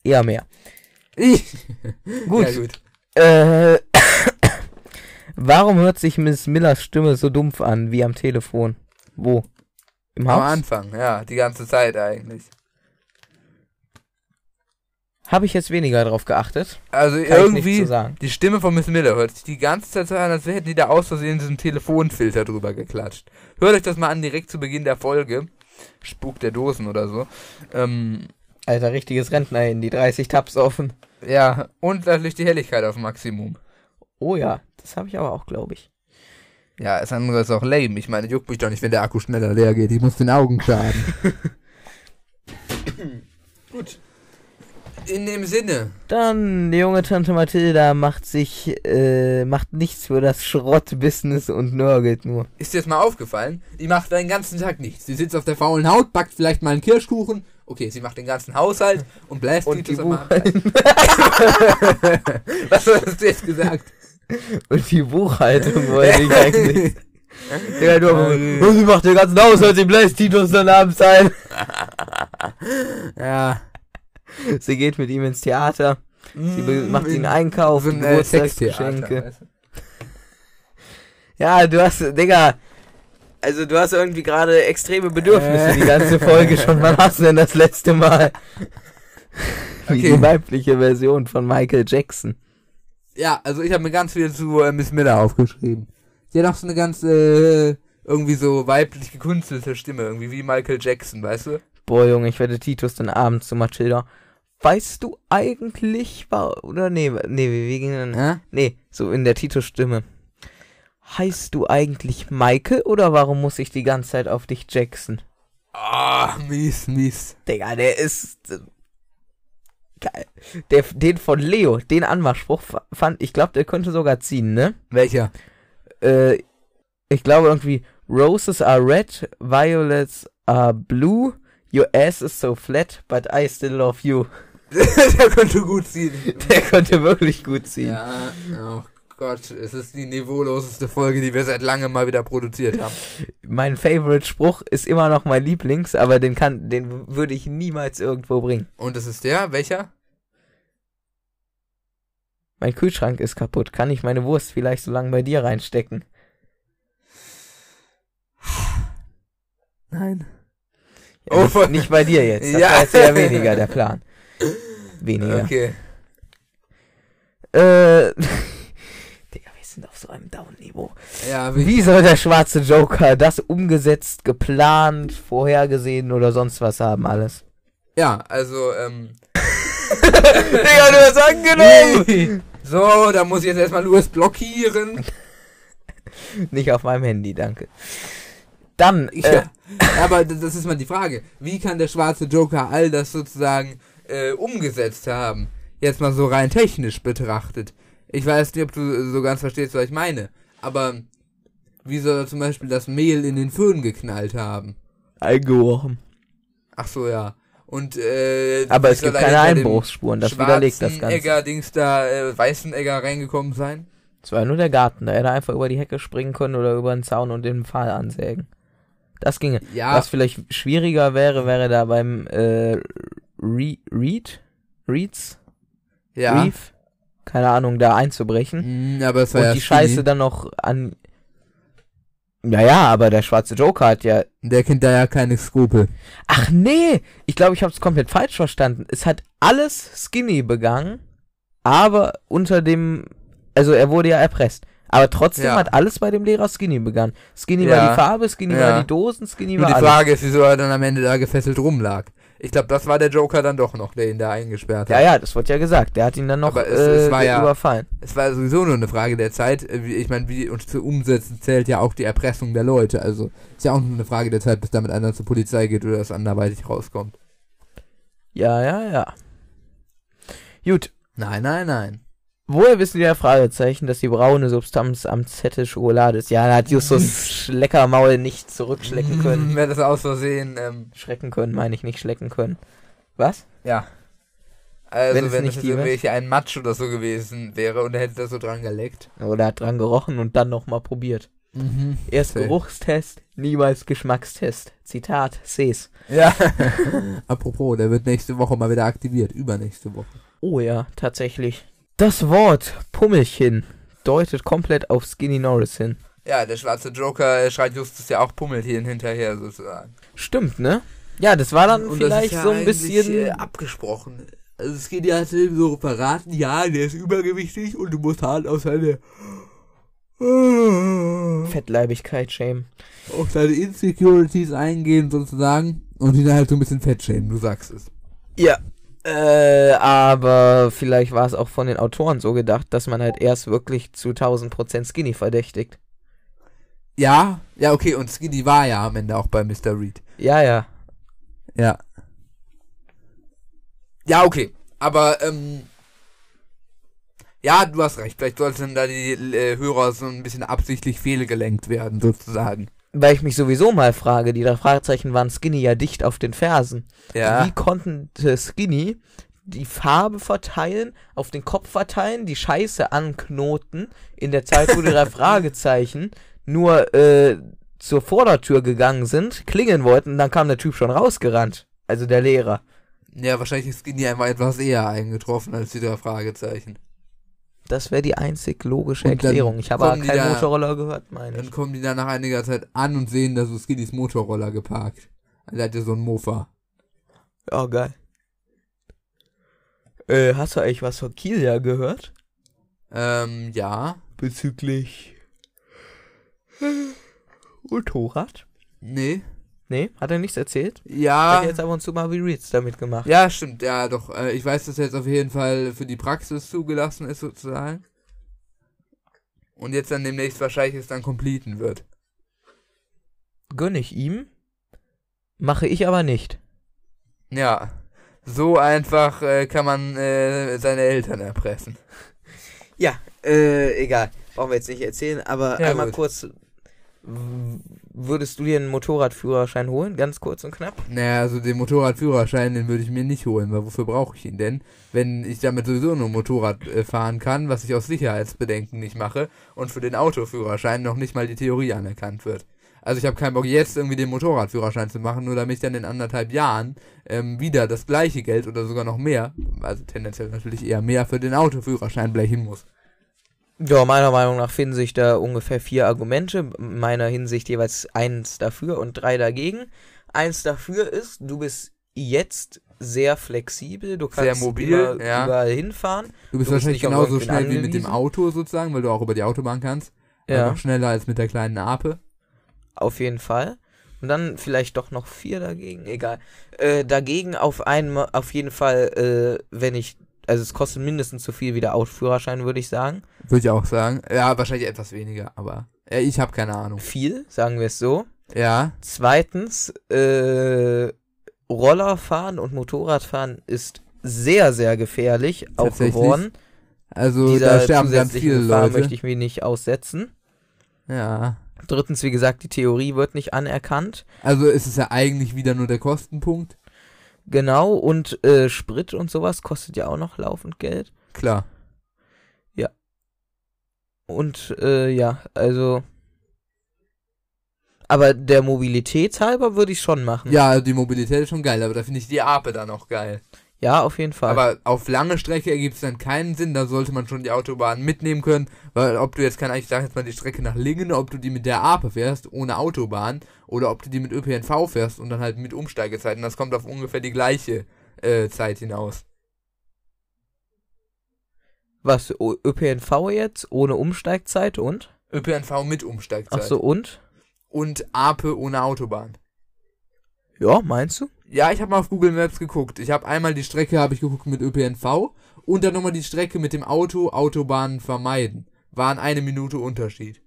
Eher mehr. Ich. Gut. Ja, gut. Äh, warum hört sich Miss Millers Stimme so dumpf an wie am Telefon? Wo? Im Am Haus? Anfang, ja, die ganze Zeit eigentlich. Habe ich jetzt weniger drauf geachtet. Also Kann ich nicht irgendwie, so sagen. die Stimme von Miss Miller hört sich die ganze Zeit so an, als hätten die da aus Versehen diesen Telefonfilter drüber geklatscht. Hört euch das mal an, direkt zu Beginn der Folge. Spuk der Dosen oder so. Ähm, Alter, richtiges Rentner-Handy, 30 Tabs offen. ja, und natürlich die Helligkeit auf Maximum. Oh ja, das habe ich aber auch, glaube ich. Ja, das andere ist auch lame. Ich meine, juckt mich doch nicht, wenn der Akku schneller leer geht. Ich muss den Augen schaden. Gut. In dem Sinne. Dann, die junge Tante Mathilda macht sich, äh, macht nichts für das Schrottbusiness und nörgelt nur. Ist dir jetzt mal aufgefallen? Die macht den ganzen Tag nichts. Sie sitzt auf der faulen Haut, backt vielleicht mal einen Kirschkuchen. Okay, sie macht den ganzen Haushalt und bläst Und die, Titus am Buch Abend. Was hast du jetzt gesagt? und die Buchhaltung wollte ich eigentlich. Ja, du, Ähm. und sie macht den ganzen Haushalt, sie bläst Titus dann abends ein. Ja. Sie geht mit ihm ins Theater. Sie Mm, macht ihn in Einkaufen, so äh, Geburtstagsgeschenke. Ja, du hast, Digga, also du hast irgendwie gerade extreme Bedürfnisse Äh. die ganze Folge schon. Wann hast du denn das letzte Mal? Wie Okay. die weibliche Version von Michael Jackson. Ja, also ich habe mir ganz viel zu äh, Miss Miller aufgeschrieben. Sie hat auch so eine ganz, äh, irgendwie so weiblich gekunstelte Stimme, irgendwie wie Michael Jackson, weißt du? Boah, Junge, ich werde Titus dann abends zu Matilda. Weißt du eigentlich, war, oder nee, nee, wie, ging denn? Ja? Nee, so in der Titus-Stimme. Heißt du eigentlich Michael oder warum muss ich die ganze Zeit auf dich Jackson? Ah, mies, mies. Digga, der ist. äh, Geil. Der, den von Leo, den Anmachspruch fa- fand, ich glaube, der könnte sogar ziehen, ne? Welcher? Äh, ich glaube irgendwie, Roses are red, violets are blue, your ass is so flat, but I still love you. Der könnte gut ziehen. Der konnte wirklich gut ziehen. Ja, oh Gott, es ist die niveauloseste Folge, die wir seit langem mal wieder produziert haben. Mein Favorite-Spruch ist immer noch mein Lieblings, aber den kann, den würde ich niemals irgendwo bringen. Und das ist der? Welcher? Mein Kühlschrank ist kaputt. Kann ich meine Wurst vielleicht so lange bei dir reinstecken? Nein. Ja, Oh, nicht, bei dir jetzt. Das Ja. war jetzt eher weniger der Plan. Weniger. Okay. Äh. Digga, wir sind auf so einem Down-Niveau. Ja, wie, Wie soll der schwarze Joker das umgesetzt, geplant, vorhergesehen oder sonst was haben alles? ja, also, ähm. Digga, du hast angenommen! So, da muss ich jetzt erstmal Louis blockieren. Nicht auf meinem Handy, danke. Dann, äh, Ja. Aber d- das ist mal die Frage. Wie kann der schwarze Joker all das sozusagen äh, umgesetzt haben? Jetzt mal so rein technisch betrachtet. Ich weiß nicht, ob du so ganz verstehst, was ich meine. Aber wie soll er zum Beispiel das Mehl in den Föhn geknallt haben? eingeworfen. Ach so, ja. Und, äh, Aber es gibt keine Einbruchsspuren, das widerlegt das Ganze. Schwarzenegger, Dings da, äh, Weißenegger reingekommen sein? Es war nur der Garten, da hätte er einfach über die Hecke springen können oder über den Zaun und den Pfahl ansägen. Das ginge. Ja, Was vielleicht schwieriger wäre, wäre da beim äh, Re Reed? Reeds? ja. Reef? Keine Ahnung, da einzubrechen. Mm, aber es war Und ja die. Scheiße dann noch an. Ja, ja, aber der schwarze Joker hat ja. Der kennt da ja keine Skrupel. Ach nee, ich glaube, ich habe es komplett falsch verstanden. Es hat alles Skinny begangen, aber unter dem, also er wurde ja erpresst. Aber trotzdem Ja. hat alles bei dem Lehrer Skinny begangen. Skinny Ja. war die Farbe, Skinny Ja. war die Dosen, Skinny Nur war die alles. Frage ist, wieso er dann am Ende da gefesselt rumlag. Ich glaube, das war der Joker dann doch noch, der ihn da eingesperrt hat. Ja, ja, das wird ja gesagt. Der hat ihn dann noch Aber es- äh, es war ja- überfallen. Es war sowieso nur eine Frage der Zeit. Äh, wie- Ich meine, wie uns zu umsetzen zählt ja auch die Erpressung der Leute. Also ist ja auch nur eine Frage der Zeit, bis damit einer zur Polizei geht oder das anderweitig rauskommt. Ja, ja, ja. Gut. Nein, nein, nein. Woher wissen wir Fragezeichen, dass die braune Substanz am Zettel Schokolade ist? Ja, da hat Justus Schleckermaul nicht zurückschlecken können. Wäre das aus Versehen, ähm, Schrecken können, meine ich nicht schlecken können. Was? ja. Also, Wenn wenn, es es nicht jetzt irgendwelche ein Matsch oder so gewesen wäre und er hätte da so dran geleckt. Oder hat dran gerochen und dann nochmal probiert. Mhm. Erst Safe. Geruchstest, niemals Geschmackstest. Zitat, Sees. Ja. Apropos, der wird nächste Woche mal wieder aktiviert. Übernächste Woche. Oh ja, tatsächlich. Das Wort Pummelchen deutet komplett auf Skinny Norris hin. Ja, der schwarze Joker schreit Justus ja auch Pummelchen hinterher sozusagen. Stimmt, ne? Ja, das war dann Und das vielleicht ist ja so ein bisschen. Äh, abgesprochen. Also es geht ja halt so verraten, ja, der ist übergewichtig und du musst halt auf seine Fettleibigkeit, Shame. auf seine Insecurities eingehen sozusagen und ihn halt so ein bisschen fett schämen, du sagst es. Ja. Äh, aber vielleicht war es auch von den Autoren so gedacht, dass man halt erst wirklich zu 1000% Skinny verdächtigt. Ja, ja, okay, und Skinny war ja am Ende auch bei Mr. Reed. Ja, ja. Ja. Ja, okay. Aber, ähm. Ja, du hast recht. Vielleicht sollten da die äh, Hörer so ein bisschen absichtlich fehlgelenkt werden, sozusagen. Weil ich mich sowieso mal frage, die drei Fragezeichen waren Skinny ja dicht auf den Fersen. Ja. Wie konnten Skinny die Farbe verteilen, auf den Kopf verteilen, die Scheiße anknoten, in der Zeit, wo die drei Fragezeichen nur äh, zur Vordertür gegangen sind, klingeln wollten, und dann kam der Typ schon rausgerannt. Also der Lehrer. Ja, wahrscheinlich ist Skinny einfach etwas eher eingetroffen als die drei Fragezeichen. Das wäre die einzig logische Und dann Erklärung. Ich habe aber keinen da- Motorroller gehört, meine Dann ich. kommen die da nach einiger Zeit an und sehen, dass Skinnys Motorroller geparkt. Also hat ja so einen Mofa. Oh, geil. Äh, hast du eigentlich was von Kilia gehört? Ähm, ja. Bezüglich Motorrad? Nee. Nee, hat er nichts erzählt? Ja. Hat jetzt ab und zu mal wie Reeds damit gemacht. Ja, stimmt, ja, doch. Äh, ich weiß, dass er jetzt auf jeden Fall für die Praxis zugelassen ist, sozusagen. Und jetzt dann demnächst wahrscheinlich es dann completen wird. Gönne ich ihm. Mache ich aber nicht. Ja. So einfach äh, kann man äh, seine Eltern erpressen. Ja, äh, egal. Brauchen wir jetzt nicht erzählen, aber Ja, einmal gut. kurz. Würdest du dir einen Motorradführerschein holen? Ganz kurz und knapp? Naja, also den Motorradführerschein, den würde ich mir nicht holen, weil wofür brauche ich ihn denn? Wenn ich damit sowieso nur Motorrad äh, fahren kann, was ich aus Sicherheitsbedenken nicht mache und für den Autoführerschein noch nicht mal die Theorie anerkannt wird. Also ich habe keinen Bock jetzt irgendwie den Motorradführerschein zu machen, nur damit ich dann in anderthalb Jahren ähm, wieder das gleiche Geld oder sogar noch mehr, also tendenziell natürlich eher mehr für den Autoführerschein blechen muss. Ja, meiner Meinung nach finden sich da ungefähr vier Argumente. In meiner Hinsicht jeweils eins dafür und drei dagegen. Eins dafür ist, du bist jetzt sehr flexibel, du Sehr kannst mobil, immer, ja. überall hinfahren. Du bist Du bist wahrscheinlich genauso schnell wie mit dem angewiesen. Auto sozusagen, weil du auch über die Autobahn kannst. Ja, Einfach schneller als mit der kleinen Ape. auf jeden Fall. Und dann vielleicht doch noch vier dagegen, egal. Äh, dagegen auf einmal, auf jeden Fall, äh, wenn ich, also es kostet mindestens so viel wie der Autoführerschein, würde ich sagen. Würde ich auch sagen. Ja, wahrscheinlich etwas weniger, aber äh, ich habe keine Ahnung. Viel, sagen wir es so. Ja, Zweitens, äh, Rollerfahren und Motorradfahren ist sehr, sehr gefährlich auch geworden. also Dieser da sterben ganz viele Gefahr Leute. möchte ich mir nicht aussetzen. Ja. Drittens, wie gesagt, die Theorie wird nicht anerkannt. Also ist es ja eigentlich wieder nur der Kostenpunkt. Genau, und äh, Sprit und sowas kostet ja auch noch laufend Geld. Klar. Und äh, ja, also. Aber der Mobilitätshalber würde ich schon machen. Ja, die Mobilität ist schon geil, aber da finde ich die Ape dann auch geil. Ja, auf jeden Fall. Aber auf lange Strecke ergibt es dann keinen Sinn, da sollte man schon die Autobahn mitnehmen können, weil ob du jetzt, kann ich sage jetzt mal die Strecke nach Lingen, ob du die mit der APE fährst, ohne Autobahn, oder ob du die mit ÖPNV fährst und dann halt mit Umsteigezeiten, das kommt auf ungefähr die gleiche äh, Zeit hinaus. Was, ÖPNV jetzt ohne Umsteigzeit und? ÖPNV mit Umsteigzeit. Ach so, und? Und APE ohne Autobahn. Ja, meinst du? Ja, ich habe mal auf Google Maps geguckt. Ich habe einmal die Strecke habe ich geguckt mit ÖPNV und dann nochmal die Strecke mit dem Auto Autobahnen vermeiden. Waren eine Minute Unterschied.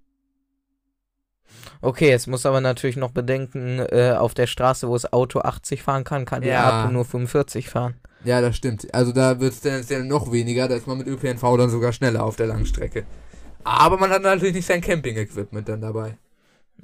Okay, jetzt muss aber natürlich noch bedenken, äh, auf der Straße, wo das Auto 80 fahren kann, kann die Ja. APE nur 45 fahren. Ja, das stimmt. Also da wird es tendenziell noch weniger, da ist man mit ÖPNV dann sogar schneller auf der Langstrecke. Aber man hat natürlich nicht sein Camping-Equipment dann dabei.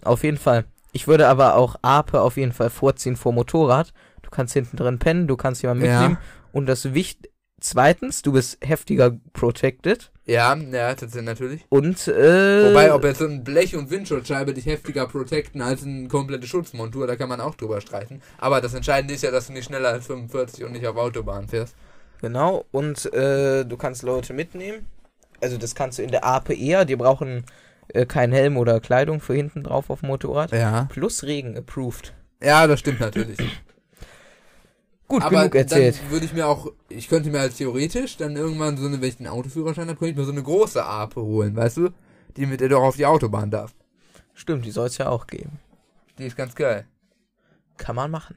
Auf jeden Fall. Ich würde aber auch APE auf jeden Fall vorziehen vor Motorrad. Du kannst hinten drin pennen, du kannst jemanden Ja. mitnehmen. Und das Wicht zweitens, du bist heftiger protected. Ja, ja, tatsächlich natürlich. Und, äh, Wobei, ob jetzt so ein Blech- und Windschutzscheibe dich heftiger protecten als eine komplette Schutzmontur, da kann man auch drüber streiten. Aber das Entscheidende ist ja, dass du nicht schneller als 45 und nicht auf Autobahn fährst. Genau, und äh, du kannst Leute mitnehmen. Also das kannst du in der APE eher. Die brauchen äh, keinen Helm oder Kleidung für hinten drauf auf dem Motorrad. Ja. Plus Regen approved. Ja, das stimmt natürlich. Gut, Aber genug erzählt. dann würde ich mir auch, ich könnte mir halt theoretisch dann irgendwann so eine, wenn ich einen Autoführerschein habe, könnte ich mir so eine große Ape holen, weißt du? Die mit der du auch auf die Autobahn darf. Stimmt, die soll es ja auch geben. Die ist ganz geil. Kann man machen.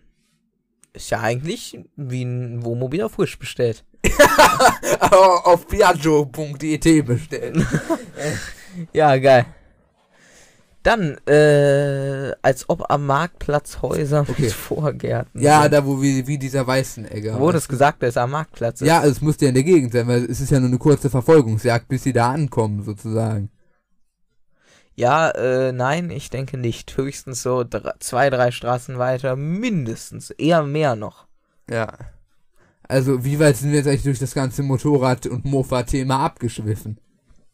Ist ja eigentlich wie ein Wohnmobil auf Wish bestellt. Auf piaggio.it bestellen. Ja, geil. Dann, äh, als ob am Marktplatz Häuser Okay. mit Vorgärten ja, sind. da wo wie, wie dieser Weißenegger. Wurde es gesagt, dass er am Marktplatz ist? Ja, es müsste ja in der Gegend sein, weil es ist ja nur eine kurze Verfolgungsjagd, bis sie da ankommen, sozusagen. Ja, äh, nein, ich denke nicht. Höchstens so dr zwei, drei Straßen weiter, mindestens. Eher mehr noch. Ja. Also, wie weit sind wir jetzt eigentlich durch das ganze Motorrad- und Mofa-Thema abgeschwiffen?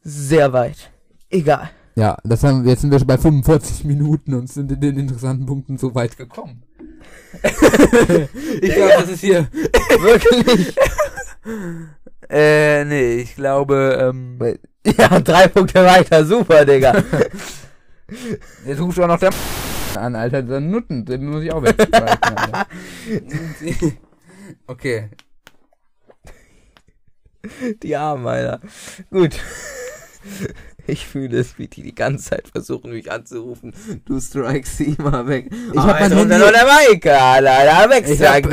Sehr weit. Egal. Ja, das haben wir, jetzt sind wir schon bei 45 Minuten und sind in den interessanten Punkten so weit gekommen. ich glaube, das ist hier. Wirklich? Äh, nee, ich glaube, ähm. ja, drei Punkte weiter. Super, Digga. Jetzt ruft auch noch der an, Alter, der Nutten, den muss ich auch Alter. Okay. Die Armen, Alter. Gut. Ich fühle es, wie die die ganze Zeit versuchen, mich anzurufen. Du strikes sie immer weg. Ich hab mein Handy-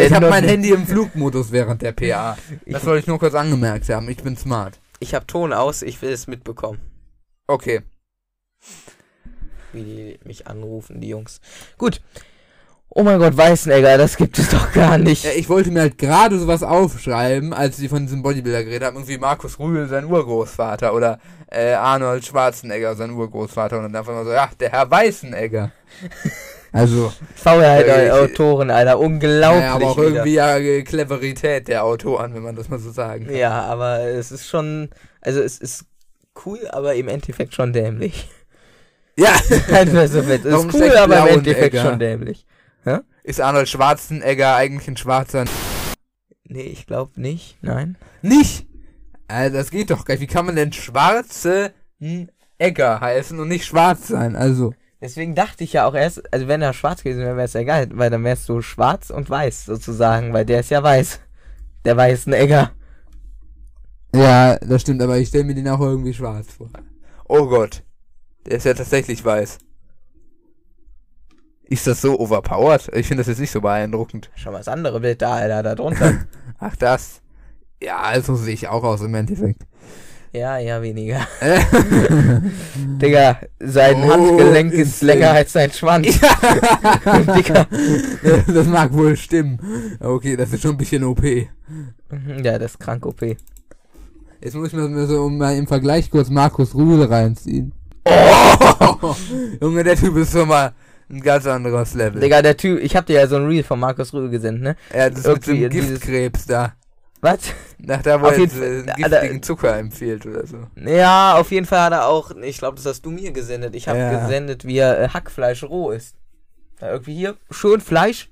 Ich hab mein. Handy im Flugmodus während der PA. Das wollte ich nur kurz angemerkt haben. Ich bin smart. Ich hab Ton aus, ich will es mitbekommen. Okay. Wie die mich anrufen, die Jungs. Gut. Oh mein Gott, Weißenegger, das gibt es doch gar nicht. Ja, ich wollte mir halt gerade sowas aufschreiben, als sie von diesem Bodybuilder geredet haben. Irgendwie Markus Rühl, sein Urgroßvater. Oder äh, Arnold Schwarzenegger, sein Urgroßvater. Und dann einfach mal so, ja, der Herr Weißenegger. Also, VR halt Ja, ich- Autoren, Alter, unglaublich. naja, aber auch wieder. irgendwie ja äh, Cleverität der Autoren, wenn man das mal so sagen kann. Ja, aber es ist schon, also es ist cool, aber im Endeffekt schon dämlich. Ja, Einfach so Warum ist cool, aber im? Endeffekt schon dämlich. Ist Arnold Schwarzenegger eigentlich ein schwarzer... Nee, ich glaube nicht. Nein. Nicht! Also, das geht doch gar nicht. Wie kann man denn schwarze Egger heißen und nicht schwarz sein? Also... Deswegen dachte ich ja auch erst, also wenn er schwarz gewesen wäre, wäre es ja geil, weil dann wärst du schwarz und weiß sozusagen, weil der ist ja weiß. Der Weißenegger. Ja, das stimmt, aber ich stelle mir den auch irgendwie schwarz vor. Oh Gott. Der ist ja tatsächlich weiß. Ist das so overpowered? Ich finde das jetzt nicht so beeindruckend. Schau mal das andere Bild da, Alter, da drunter. Ach, das. Ja, also sehe ich auch aus im Endeffekt. ja, ja, weniger. Digga, sein Oh, Handgelenk ist insane. länger als sein Schwanz. Digga. das mag wohl stimmen. Okay, das ist schon ein bisschen OP. Mhm, Ja, das ist krank OP. Jetzt muss ich mir so mal im Vergleich kurz Markus Rühl reinziehen. Oh! Junge, der Typ ist schon mal ein ganz anderes Level. Digga, der Typ, ich hab dir ja so ein Reel von Markus Rühl gesendet, ne? Ja, das mit irgendwie dem dieses- Giftkrebs da. Was? Nach da, wo Auf er giftigen Zucker empfiehlt oder so. Ja, auf jeden Fall hat er auch, ich glaube, das hast du mir gesendet. Ich habe Ja. gesendet, wie er äh, Hackfleisch roh ist. Ja, irgendwie hier, schön Fleisch,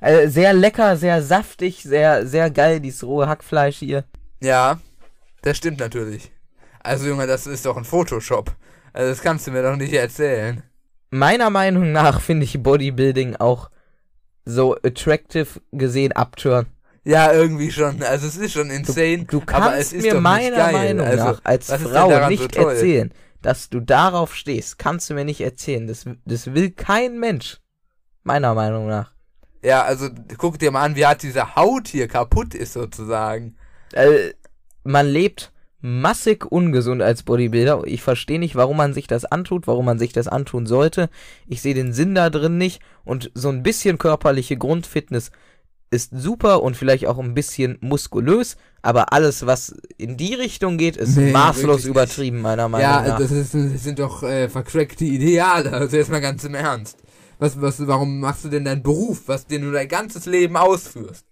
Also sehr lecker, sehr saftig, sehr, sehr geil, dieses rohe Hackfleisch hier. Ja, das stimmt natürlich. Also Junge, das ist doch ein Photoshop. Also das kannst du mir doch nicht erzählen. Meiner Meinung nach finde ich Bodybuilding auch so attractive gesehen abturn. Ja, irgendwie schon. Also es ist schon insane. Du es kannst ist mir meiner. Meinung also, nach als Frau nicht so erzählen, dass du darauf stehst. Kannst du mir nicht erzählen. Das, das will kein Mensch. Meiner Meinung nach. Ja, also guck dir mal an, wie hart diese Haut hier kaputt ist sozusagen. Äh, man lebt massig ungesund als Bodybuilder. Ich verstehe nicht, warum man sich das antut, warum man sich das antun sollte. Ich sehe den Sinn da drin nicht. Und so ein bisschen körperliche Grundfitness ist super und vielleicht auch ein bisschen muskulös. Aber alles, was in die Richtung geht, ist Nee, maßlos nicht. übertrieben, meiner Meinung Ja, nach. das, ist, das sind doch äh, vercrackte Ideale. Also jetzt mal ganz im Ernst. Was, was, warum machst du denn deinen Beruf, was den du dein ganzes Leben ausführst?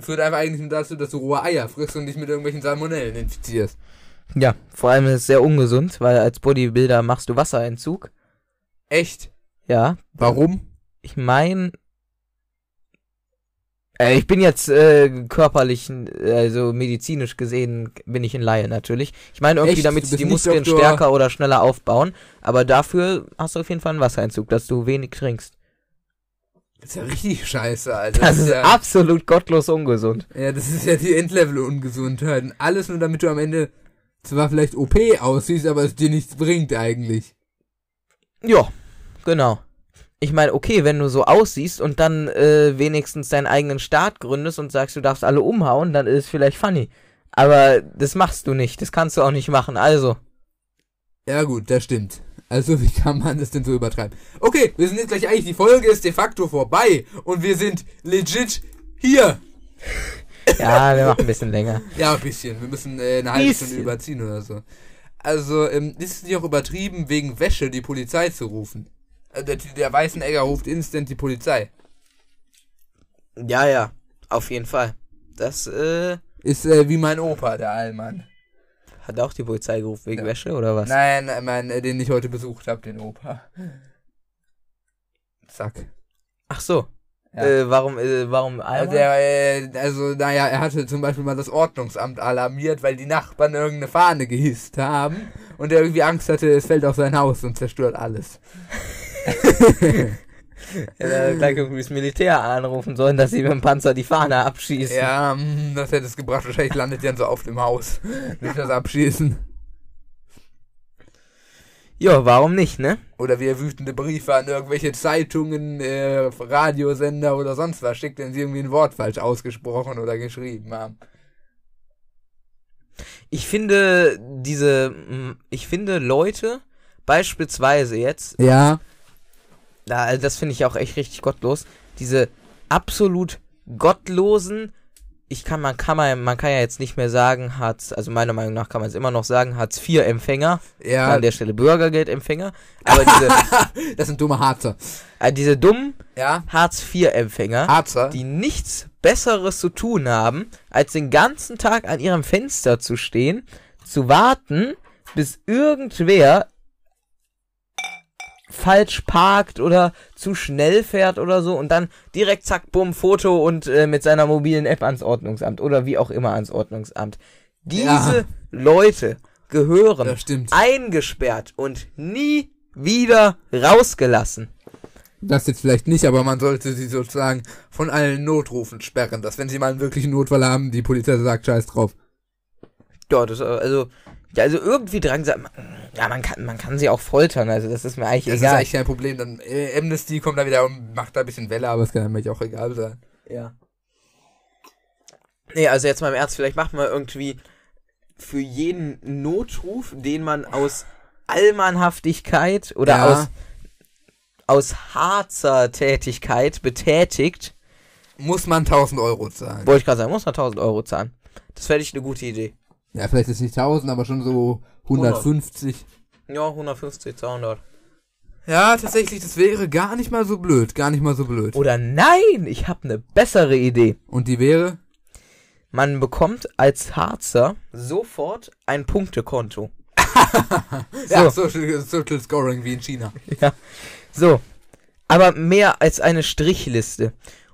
Führt einfach eigentlich nur dazu, dass du rohe Eier frisst und dich mit irgendwelchen Salmonellen infizierst. Ja, vor allem ist es sehr ungesund, weil als Bodybuilder machst du Wasserentzug. Echt? Ja, Warum? ich meine, äh, ich bin jetzt äh, körperlich, also medizinisch gesehen, bin ich ein Laie natürlich. Ich meine irgendwie, Echt? damit die Muskeln Doktor- stärker oder schneller aufbauen. Aber dafür hast du auf jeden Fall einen Wasserentzug, dass du wenig trinkst. Das ist ja richtig scheiße, Alter. Das ist ja, absolut gottlos ungesund. ja, das ist ja die Endlevel-Ungesundheit. Und alles nur, damit du am Ende zwar vielleicht OP aussiehst, aber es dir nichts bringt eigentlich. Ja, genau. Ich meine, okay, wenn du so aussiehst und dann äh, wenigstens deinen eigenen Staat gründest und sagst, du darfst alle umhauen, dann ist es vielleicht funny. Aber das machst du nicht. Das kannst du auch nicht machen. Also, Ja gut, das stimmt. Also wie kann man das denn so übertreiben? Okay, wir sind jetzt gleich eigentlich, die Folge ist de facto vorbei und wir sind legit hier. ja, wir machen ein bisschen länger. Ja, ein bisschen. Wir müssen äh, eine halbe Bisschen. Stunde überziehen oder so. Also, ähm, ist es nicht auch übertrieben, wegen Wäsche die Polizei zu rufen? Äh, der, der Weißenegger ruft instant die Polizei. Ja, ja, auf jeden Fall. Das äh, Ist äh, wie mein Opa, der Allmann. Hat auch die Polizei gerufen wegen Ja. Wäsche oder was? Nein, äh, den ich heute besucht habe, den Opa. Zack. Ach so. Ja. Äh, warum, äh, warum Also, der, äh, also, naja, er hatte zum Beispiel mal das Ordnungsamt alarmiert, weil die Nachbarn irgendeine Fahne gehisst haben und er irgendwie Angst hatte, es fällt auf sein Haus und zerstört alles. Ja, gleich irgendwie das Militär anrufen sollen, dass sie mit dem Panzer die Fahne abschießen. Ja, mm, das hätte es gebracht. Wahrscheinlich landet die dann so auf dem Haus. Nicht das abschießen. Ja, warum nicht, ne? Oder wie er wütende Briefe an irgendwelche Zeitungen, äh, Radiosender oder sonst was schickt, wenn sie irgendwie ein Wort falsch ausgesprochen oder geschrieben haben. Ich finde diese, mm, ich finde Leute, beispielsweise jetzt, Ja. Also das finde ich auch echt richtig gottlos, diese absolut gottlosen, ich kann, man kann man, man kann ja jetzt nicht mehr sagen, Hartz, also meiner Meinung nach kann man es immer noch sagen, Hartz IV Empfänger, Ja, an der Stelle Bürgergeldempfänger, aber diese, das sind dumme Harzer. äh, diese dummen Ja? Hartz IV Empfänger, Harzer? die nichts Besseres zu tun haben, als den ganzen Tag an ihrem Fenster zu stehen, zu warten, bis irgendwer falsch parkt oder zu schnell fährt oder so und dann direkt zack, bumm, Foto und äh, mit seiner mobilen App ans Ordnungsamt oder wie auch immer ans Ordnungsamt. Diese Ja. Leute gehören eingesperrt und nie wieder rausgelassen. Das jetzt vielleicht nicht, aber man sollte sie sozusagen von allen Notrufen sperren, dass wenn sie mal einen wirklichen Notfall haben, die Polizei sagt, scheiß drauf. Ja, das, äh, also, also irgendwie dran sagen, ja, man kann, man kann sie auch foltern, also das ist mir eigentlich Das ist egal. eigentlich kein Problem. Dann äh, Amnesty kommt da wieder und macht da ein bisschen Welle, aber es kann eigentlich auch egal sein. ja. Nee, also jetzt mal im Ernst, vielleicht macht man irgendwie für jeden Notruf, den man aus Allmannhaftigkeit oder Ja. aus, aus Harzer Tätigkeit betätigt, Muss man 1000 Euro zahlen. wollte ich gerade sagen, muss man 1000 Euro zahlen. Das fände ich eine gute Idee. Ja, vielleicht ist nicht 1000, aber schon so 150. Ja, 150, 200. Ja, tatsächlich, das wäre gar nicht mal so blöd. Gar nicht mal so blöd. Oder nein, ich habe eine bessere Idee. Und die wäre? Man bekommt als Harzer sofort ein Punktekonto. Ja, Social, Social Scoring wie in China. Ja. So. Aber mehr als eine Strichliste.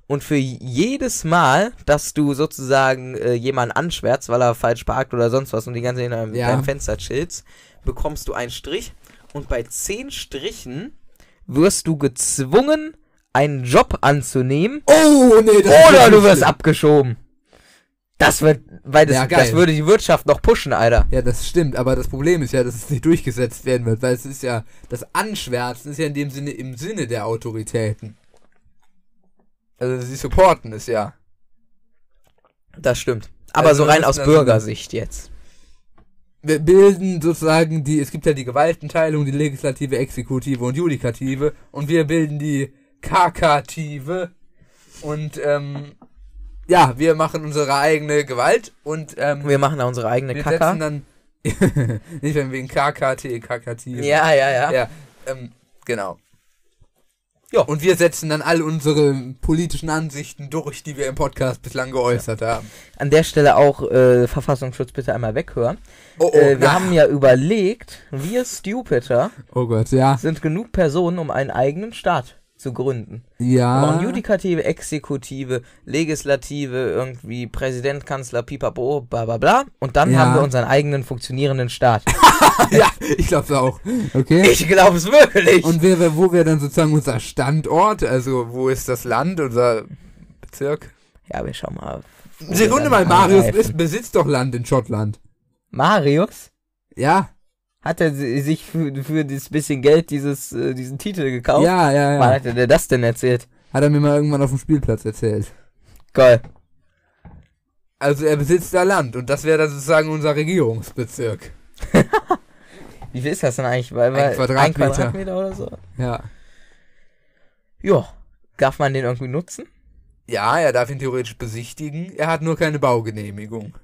Und für jedes Mal, dass du sozusagen äh, jemanden anschwärzt, weil er falsch parkt oder sonst was und die ganze Zeit in deinem, Ja. deinem Fenster chillst, bekommst du einen Strich. Und bei 10 Strichen wirst du gezwungen, einen Job anzunehmen Oh, nee, das ist oder du wirst schlimm. abgeschoben. Das wird, weil das, Ja, das würde die Wirtschaft noch pushen, Alter. Ja, das stimmt, aber das Problem ist ja, dass es nicht durchgesetzt werden wird, weil es ist ja, das Anschwärzen ist ja in dem Sinne im Sinne der Autoritäten. Also sie supporten es ja. Das stimmt. Aber Also so wir rein aus Bürgersicht jetzt. Wir bilden sozusagen die, es gibt ja die Gewaltenteilung, die Legislative, Exekutive und Judikative und wir bilden die Kakative und ähm, ja, wir machen unsere eigene Gewalt und ähm, Wir machen da unsere eigene wir Kaka. setzen dann nicht wenn wegen KKT, Kakative. Ja, ja, ja. Ja, ähm, genau. Ja. Und wir setzen dann all unsere politischen Ansichten durch, die wir im Podcast bislang geäußert haben. An der Stelle auch äh, Verfassungsschutz bitte einmal weghören. Oh, oh, äh, wir na. haben ja überlegt, wir Stupider oh Gott, ja. sind genug Personen, um einen eigenen Staat zu gründen. Ja. Wir brauchen Judikative, Exekutive, Legislative, irgendwie Präsident, Kanzler, Pipapo, bla bla bla. Und dann Ja. haben wir unseren eigenen funktionierenden Staat. ja, ich glaub's auch. Okay. ich glaube es wirklich. Und wer, wer, wo wäre dann sozusagen unser Standort? Also, wo ist das Land, unser Bezirk? ja, wir schauen mal. Sekunde mal, Marius ist, besitzt doch Land in Schottland. Marius? Ja? Hat er si- sich für, für dieses bisschen Geld dieses, äh, diesen Titel gekauft? Ja, ja, Wann ja. hat er dir das denn erzählt? Hat er mir mal irgendwann auf dem Spielplatz erzählt. Geil. Also, er besitzt da Land und das wäre dann sozusagen unser Regierungsbezirk. Wie viel ist das denn eigentlich? Weil, weil, Quadratmeter. Ein Quadratmeter oder so? Ja. Ja. Darf man den irgendwie nutzen? Ja, er darf ihn theoretisch besichtigen. Er hat nur keine Baugenehmigung.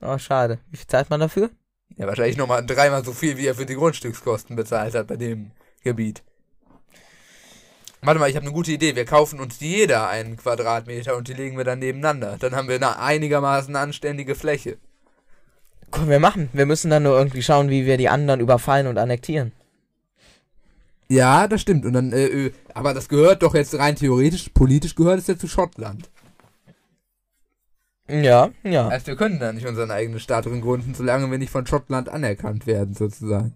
Oh, schade. Wie viel zahlt man dafür? Ja, wahrscheinlich nochmal dreimal so viel, wie er für die Grundstückskosten bezahlt hat bei dem Gebiet. Warte mal, ich habe eine gute Idee. Wir kaufen uns jeder einen Quadratmeter und die legen wir dann nebeneinander. Dann haben wir eine einigermaßen anständige Fläche. Können wir machen. Wir müssen dann nur irgendwie schauen, wie wir die anderen überfallen und annektieren. Ja, das stimmt. Und dann, äh, aber das gehört doch jetzt rein theoretisch, politisch gehört es ja zu Schottland. Ja, ja. Also wir können da nicht unseren eigenen Staat drin gründen, solange wir nicht von Schottland anerkannt werden, sozusagen.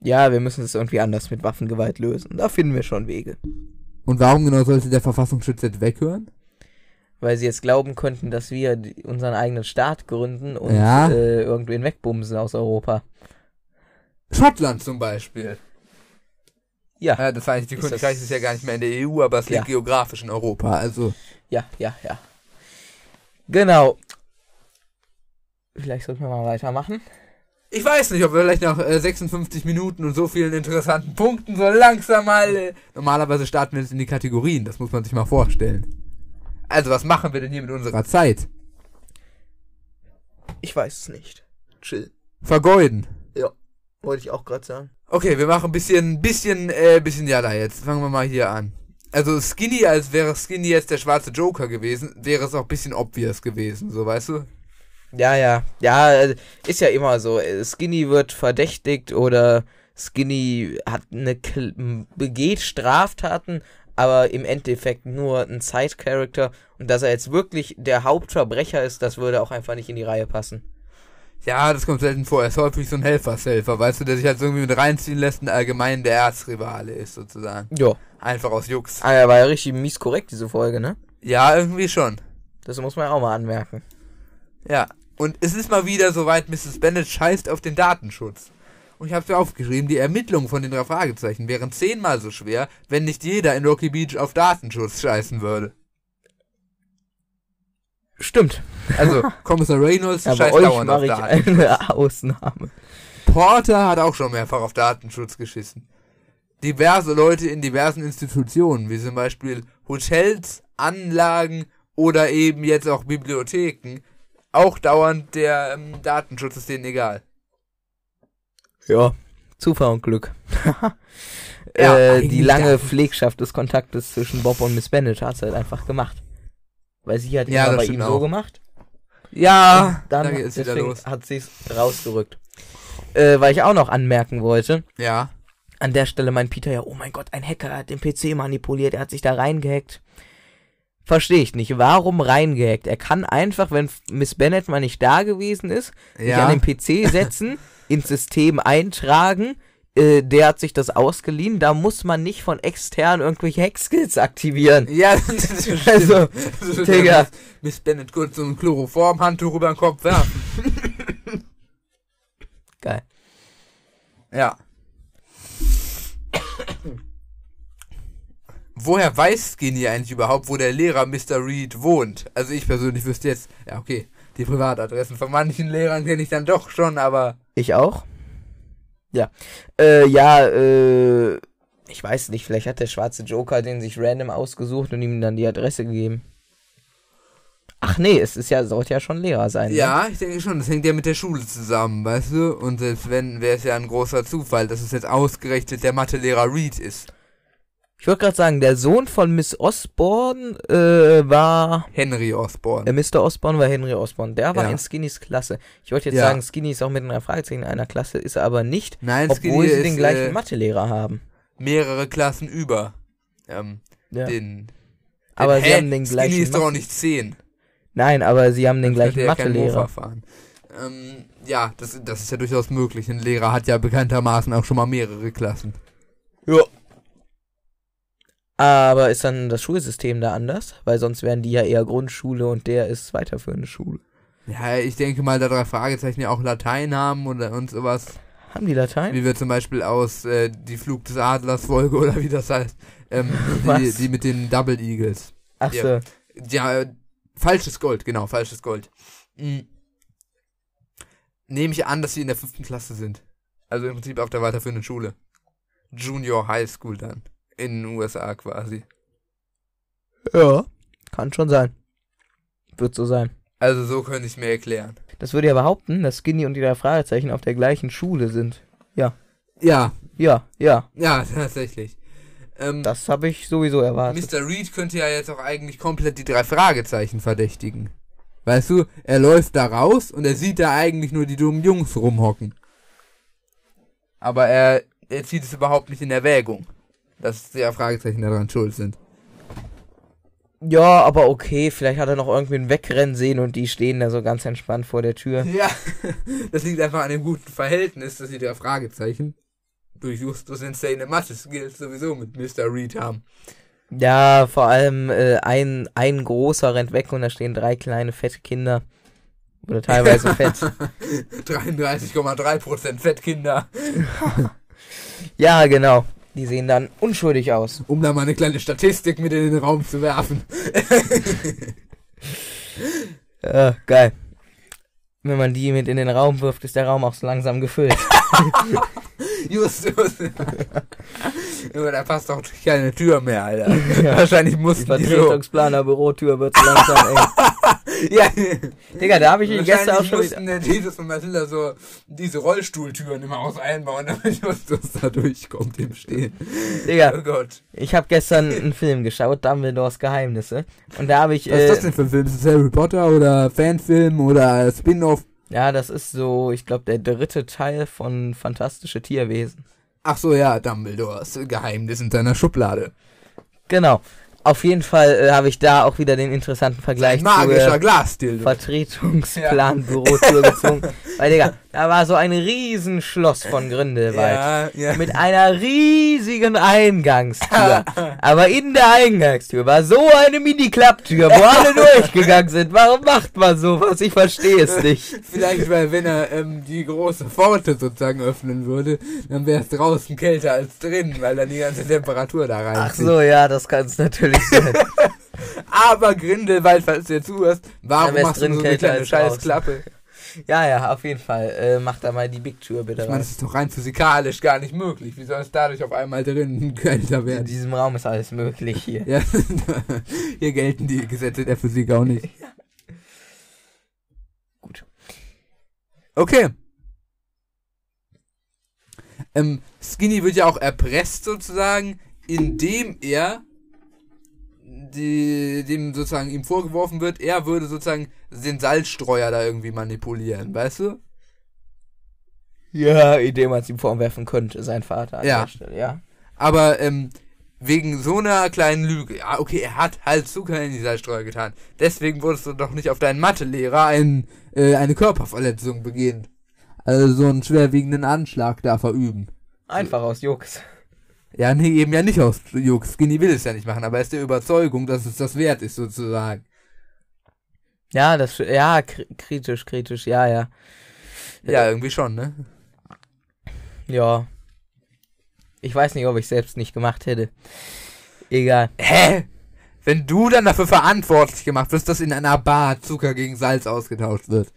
Ja, wir müssen es irgendwie anders mit Waffengewalt lösen. Da finden wir schon Wege. Und warum genau sollte der Verfassungsschutz jetzt weghören? Weil sie jetzt glauben könnten, dass wir die, unseren eigenen Staat gründen und Ja. äh, irgendwen wegbumsen aus Europa. Schottland zum Beispiel. Ja, Ja, das Vereinigte Ist Königreich ist ja gar nicht mehr in der EU, aber es liegt Ja. geografisch in Europa. Also, ja, ja, ja. Genau. Vielleicht sollten wir mal weitermachen. ich weiß nicht, ob wir vielleicht nach äh, 56 Minuten und so vielen interessanten Punkten so langsam mal. Äh, normalerweise starten wir jetzt in die Kategorien, das muss man sich mal vorstellen. Also, was machen wir denn hier mit unserer Zeit? Ich weiß es nicht. Chill. Vergeuden. Wollte ich auch gerade sagen. Okay, wir machen ein bisschen, bisschen, äh, bisschen Jalla jetzt. Fangen wir mal hier an. Also Skinny, als wäre Skinny jetzt der schwarze Joker gewesen, wäre es auch ein bisschen obvious gewesen, so weißt du? Ja, ja. Ja, äh, ist ja immer so. Äh, Skinny wird verdächtigt oder Skinny hat eine begeht Straftaten, aber im Endeffekt nur ein Side-Character. Und dass er jetzt wirklich der Hauptverbrecher ist, das würde auch einfach nicht in die Reihe passen. Ja, das kommt selten vor. Er ist häufig so ein Helfershelfer, weißt du, der sich halt irgendwie mit reinziehen lässt und allgemein der Erzrivale ist, sozusagen. Jo. Einfach aus Jux. Ah, er war ja richtig mies korrekt, diese Folge, ne? Ja, irgendwie schon. Das muss man ja auch mal anmerken. Ja. Und es ist mal wieder soweit, Mrs. Bennett scheißt auf den Datenschutz. Und ich hab's mir aufgeschrieben, die Ermittlungen von den drei Fragezeichen wären zehnmal so schwer, wenn nicht jeder in Rocky Beach auf Datenschutz scheißen würde. Stimmt. Also, Kommissar Reynolds Ja, bei scheißt euch dauernd auf mache ich eine Ausnahme. Porter hat auch schon mehrfach auf Datenschutz geschissen. Diverse Leute in diversen Institutionen, wie zum Beispiel Hotels, Anlagen oder eben jetzt auch Bibliotheken, auch dauernd der ähm, Datenschutz ist denen egal. Ja. Zufall und Glück. Ja, äh, die lange. Pflegschaft des Kontaktes zwischen Bob und Miss Bennett hat sie halt einfach gemacht. Weil sie hat Ja, immer bei ihm so auch. gemacht. Ja, Dann da geht's wieder deswegen hat sie es rausgerückt. Äh, weil ich auch noch anmerken wollte, Ja, an der Stelle meint Peter ja, oh mein Gott, ein Hacker hat den PC manipuliert, er hat sich da reingehackt. Verstehe ich nicht. Warum reingehackt? Er kann einfach, wenn Miss Bennett mal nicht da gewesen ist, sich Ja. an den PC setzen, ins System eintragen. Äh, der hat sich das ausgeliehen. Da muss man nicht von extern irgendwelche Hackskills aktivieren. Ja, das stimmt. Also, Also, Digga. Miss Bennett kurz so ein Chloroformhandtuch über den Kopf werfen. Geil. Ja. Woher weiß Skinny eigentlich überhaupt, wo der Lehrer Mr. Reed wohnt? Also ich persönlich wüsste jetzt, ja okay, die Privatadressen von manchen Lehrern kenne ich dann doch schon, aber Ich auch. Ja. Äh, ja, äh, ich weiß nicht, vielleicht hat der schwarze Joker den sich random ausgesucht und ihm dann die Adresse gegeben. Ach nee, es ist ja, sollte ja schon Lehrer sein. Ne? ja, ich denke schon, das hängt ja mit der Schule zusammen, weißt du? Und selbst wenn, wäre es ja ein großer Zufall, dass es jetzt ausgerechnet der Mathelehrer Reed ist. Ich wollte gerade sagen, der Sohn von Miss Osborne äh, war. Henry Osborne. Äh, Mr. Osborne war Henry Osborne. Der war Ja. in Skinnys Klasse. Ich wollte jetzt Ja. sagen, Skinny ist auch mit einer Fragezeichen in einer Klasse, ist er aber nicht, Nein, obwohl sie ist, den gleichen äh, Mathelehrer haben. mehrere Klassen über. Ähm, Ja. den, Aber den, sie haben den Skinny gleichen ist doch auch nicht 10. Nein, aber sie haben den Sonst gleichen er Mathelehrer. Ähm, ja, das, das ist ja durchaus möglich. Ein Lehrer hat ja bekanntermaßen auch schon mal mehrere Klassen. Ja. Aber ist dann das Schulsystem da anders? Weil sonst wären die ja eher Grundschule und der ist weiterführende Schule. Ja, ich denke mal, da drei Fragezeichen ja auch Latein haben oder und sowas. Haben die Latein? Wie wir zum Beispiel aus äh, die Flug des Adlers Folge oder wie das heißt. Ähm, die, Was? die mit den Double Eagles. Ach Ja. so. Ja, äh, falsches Gold, genau, falsches Gold. Mhm. Nehme ich an, dass sie in der fünften Klasse sind. Also im Prinzip auf der weiterführenden Schule. Junior High School dann. In den USA quasi. Ja. Kann schon sein. Wird so sein. Also so könnte ich mir erklären. Das würde ja behaupten, dass Skinny und die drei Fragezeichen auf der gleichen Schule sind. Ja, Ja, ja. ja, tatsächlich. Ähm, Das habe ich sowieso erwartet. Mr. Reed könnte ja jetzt auch eigentlich komplett die drei Fragezeichen verdächtigen. Weißt du, er läuft da raus und er sieht da eigentlich nur die dummen Jungs rumhocken. Aber er, er zieht es überhaupt nicht in Erwägung, dass die drei Fragezeichen daran schuld sind. Ja, aber okay, vielleicht hat er noch irgendwen wegrennen sehen und die stehen da so ganz entspannt vor der Tür. Ja, das liegt einfach an dem guten Verhältnis, dass die drei Fragezeichen durch Justus Insane Mathe Skills sowieso mit Mr. Reed haben. Ja, vor allem äh, ein, ein großer rennt weg und da stehen drei kleine fette Kinder. Oder teilweise fett. 33,3% Fettkinder. Ja, genau. Die sehen dann unschuldig aus. Um da mal eine kleine Statistik mit in den Raum zu werfen. Äh, geil. Wenn man die mit in den Raum wirft, ist der Raum auch so langsam gefüllt. Justus. Junge, da passt doch keine Tür mehr, Alter. Wahrscheinlich Die mussten die so. Vertretungsplaner Bürotür wird so langsam eng. Ja, Digga, da habe ich ihn gestern auch schon mussten der Jesus und Matilda so diese Rollstuhltüren im Haus einbauen, damit Justus da durchkommt im Stehen. Digga, Oh Gott. ich habe gestern einen Film geschaut, Dumbledores Geheimnisse. Und da habe ich. Was ist das Äh, denn für ein Film? Ist das Harry Potter oder Fanfilm oder Spin-off? ja, das ist so, ich glaube, der dritte Teil von Fantastische Tierwesen. Ach so, ja, Dumbledores Geheimnis in seiner Schublade. Genau. Auf jeden Fall äh, habe ich da auch wieder den interessanten Vergleich magischer zur Glasdildo. Vertretungsplanbürotür gezogen. Weil, Digga, da war so ein Riesenschloss von Grindelwald. Ja, ja. Mit einer riesigen Eingangstür. Aber in der Eingangstür war so eine Mini-Klapptür, wo alle durchgegangen sind. Warum macht man sowas? Ich verstehe es nicht. Vielleicht, weil wenn er ähm, die große Pforte sozusagen öffnen würde, dann wäre es draußen kälter als drin, weil dann die ganze Temperatur da rein Ach so, ja, das kann es natürlich sein. Aber Grindelwald, falls du jetzt zuhörst, warum wär's machst du drin nur so eine kleine als scheiß draußen. Klappe? Ja, ja, auf jeden Fall. Äh, mach da mal die Big Tür bitte Ich meine, das ist doch rein physikalisch gar nicht möglich. Wie soll es dadurch auf einmal drinnen kälter In werden? diesem Raum ist alles möglich hier. Ja, hier gelten die Gesetze der Physik auch nicht. Gut. Okay. Ähm, Skinny wird ja auch erpresst sozusagen, indem er die, dem sozusagen ihm vorgeworfen wird, er würde sozusagen den Salzstreuer da irgendwie manipulieren, weißt du? Ja, indem man es ihm vorwerfen könnte, sein Vater an Ja. der Stelle, ja. Aber ähm, wegen so einer kleinen Lüge. Ja, okay, er hat halt Zucker in die Salzstreuer getan. Deswegen wurdest du doch nicht auf deinen Mathelehrer ein, äh, eine Körperverletzung begehen. Also so einen schwerwiegenden Anschlag da verüben. Einfach aus Jux. Ja, nee, eben ja nicht aus Jux. Skinny will es ja nicht machen, aber er ist der Überzeugung, dass es das wert ist, sozusagen. Ja, das, ja, kri- kritisch, kritisch, ja, ja. Ja, irgendwie schon, ne? Ja. Ich weiß nicht, ob ich selbst nicht gemacht hätte. Egal. Hä? Wenn du dann dafür verantwortlich gemacht wirst, dass in einer Bar Zucker gegen Salz ausgetauscht wird.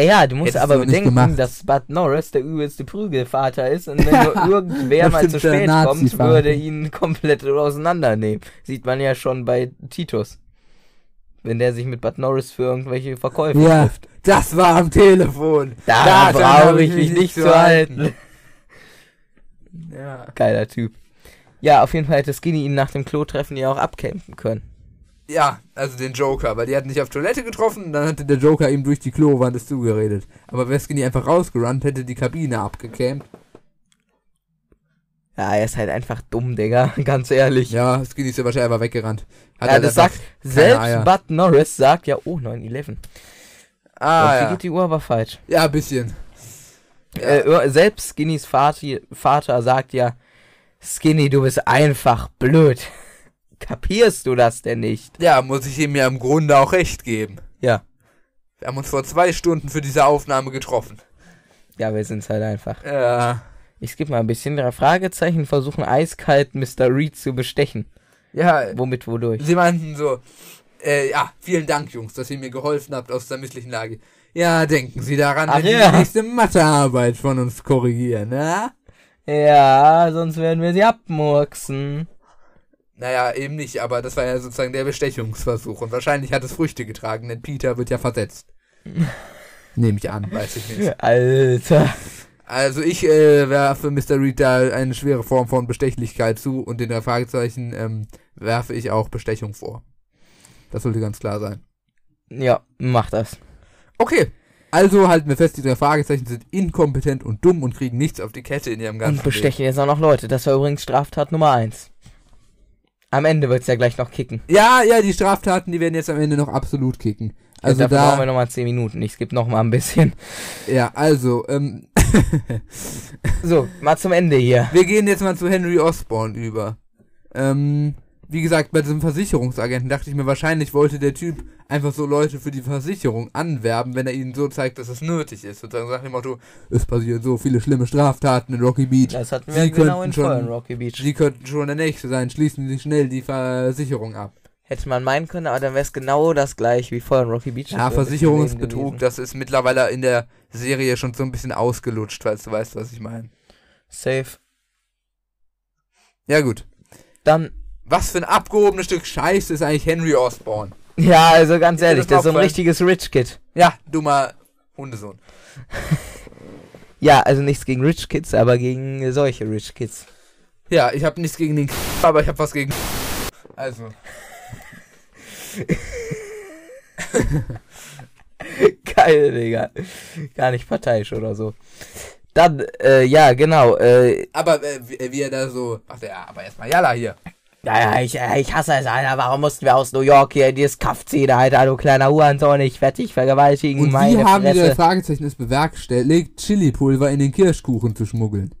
Ja, ja, du musst Hättest aber du bedenken, dass Bud Norris der übelste Prügelvater ist und wenn nur irgendwer mal zu spät kommt, würde ihn komplett auseinandernehmen. Sieht man ja schon bei Titus. Wenn der sich mit Bud Norris für irgendwelche Verkäufe Ja, trifft. das war am Telefon. Da Daran brauche ich mich nicht zu halten. Ja. Geiler Typ. Ja, auf jeden Fall hätte Skinny ihn nach dem Klo-Treffen ja auch abcampen können. Ja, also den Joker, weil die hatten nicht auf Toilette getroffen und dann hatte der Joker ihm durch die Klowand es zugeredet. Aber wäre Skinny einfach rausgerannt, hätte die Kabine abgecampt. Ja, er ist halt einfach dumm, Digga. Ganz ehrlich. Ja, Skinny ist ja wahrscheinlich einfach weggerannt. Hat Ja, halt das sagt, selbst Eier. Bud Norris sagt ja, oh, 9-11. Ah, Und ja. geht die Uhr aber falsch. Ja, ein bisschen. Ja. Äh, selbst Skinnys Vati, Vater sagt ja, Skinny, du bist einfach blöd. Kapierst du das denn nicht? Ja, muss ich ihm ja im Grunde auch recht geben. Ja. Wir haben uns vor zwei Stunden für diese Aufnahme getroffen. Ja, wir sind's halt einfach. Ja. Ich skippe mal ein bisschen. Drei Fragezeichen versuchen eiskalt Mr. Reed zu bestechen. Ja, Womit, wodurch? sie meinten so, äh, ja, vielen Dank, Jungs, dass ihr mir geholfen habt aus der misslichen Lage. Ja, denken Sie daran, Ach wenn Sie ja. die nächste Mathearbeit von uns korrigieren, ne? Ja, sonst werden wir sie abmurksen. Naja, eben nicht, aber das war ja sozusagen der Bestechungsversuch und wahrscheinlich hat es Früchte getragen, denn Peter wird ja versetzt. Nehme ich an, weiß ich nicht. Alter. Also ich äh, werfe Mr. Reed da eine schwere Form von Bestechlichkeit zu und den drei Fragezeichen ähm, werfe ich auch Bestechung vor. Das sollte ganz klar sein. Ja, mach das. Okay. Also halten wir fest, die drei Fragezeichen sind inkompetent und dumm und kriegen nichts auf die Kette in ihrem ganzen Und bestechen jetzt auch noch Leute. Das war übrigens Straftat Nummer eins. Am Ende wird's ja gleich noch kicken. Ja, ja, die Straftaten, die werden jetzt am Ende noch absolut kicken. Also ja, dafür brauchen wir da, nochmal 10 Minuten. Ich skippe nochmal ein bisschen. ja, also, ähm, So, mal zum Ende hier. wir gehen jetzt mal zu Henry Osborne über. Ähm, wie gesagt, bei diesem Versicherungsagenten dachte ich mir, wahrscheinlich wollte der Typ einfach so Leute für die Versicherung anwerben, wenn er ihnen so zeigt, dass es nötig ist. Sozusagen nach dem Motto, es passieren so viele schlimme Straftaten in Rocky Beach. Das hatten Sie wir genau könnten in schon- vollen Rocky Beach. Sie könnten schon der Nächste sein, schließen Sie schnell die Versicherung ab. Hätte man meinen können, aber dann wäre es genau das gleiche wie vorher in Rocky Beach. Ja, Versicherungsbetrug, das ist mittlerweile in der Serie schon so ein bisschen ausgelutscht, falls du weißt, was ich meine. Safe. Ja, gut. Dann, Was für ein abgehobenes Stück Scheiße ist eigentlich Henry Osborne? ja, also ganz ehrlich, das ist so ein richtiges Rich Kid. Ja, dummer Hundesohn. Ja, also nichts gegen Rich Kids, aber gegen solche Rich Kids. Ja, ich habe nichts gegen den aber ich habe was gegen Also, Geil, Digga. Gar nicht parteiisch oder so. Dann, äh, ja, genau, äh, aber äh, wie, wie er da so, ach ja, aber erstmal Jalla hier. Ja, ja, ich, äh, ich hasse es, Alter. Warum mussten wir aus New York hier in dieses Kaff ziehen, Alter, du kleiner Hurensohn? Ich werde dich vergewaltigen, Und meine wie haben die Fresse. drei Fragezeichen es bewerkstelligt, Chili-Pulver in den Kirschkuchen zu schmuggeln?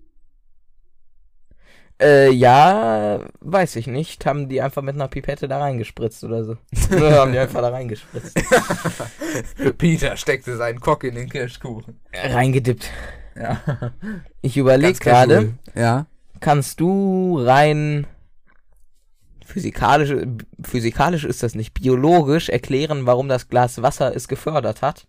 Äh, ja, weiß ich nicht. Haben die einfach mit einer Pipette da reingespritzt oder so? Oder haben die einfach da reingespritzt? Peter steckte seinen Kock in den Kirschkuchen. Reingedippt. Ja. Ich überlege gerade. Ja. kannst du rein physikalisch, physikalisch ist das nicht, biologisch erklären, warum das Glas Wasser es gefördert hat?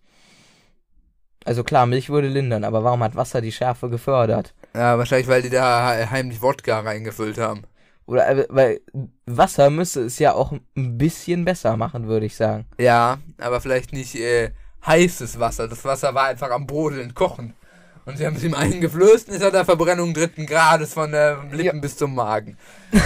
Also klar, Milch würde lindern, aber warum hat Wasser die Schärfe gefördert? Ja, wahrscheinlich, weil die da he- heimlich Wodka reingefüllt haben. Oder äh, weil Wasser müsste es ja auch ein bisschen besser machen, würde ich sagen. Ja, aber vielleicht nicht äh, heißes Wasser. Das Wasser war einfach am Brodeln, kochen. Und sie haben es ihm eingeflößt und es hat er Verbrennung dritten Grades von der Lippen bis zum Magen.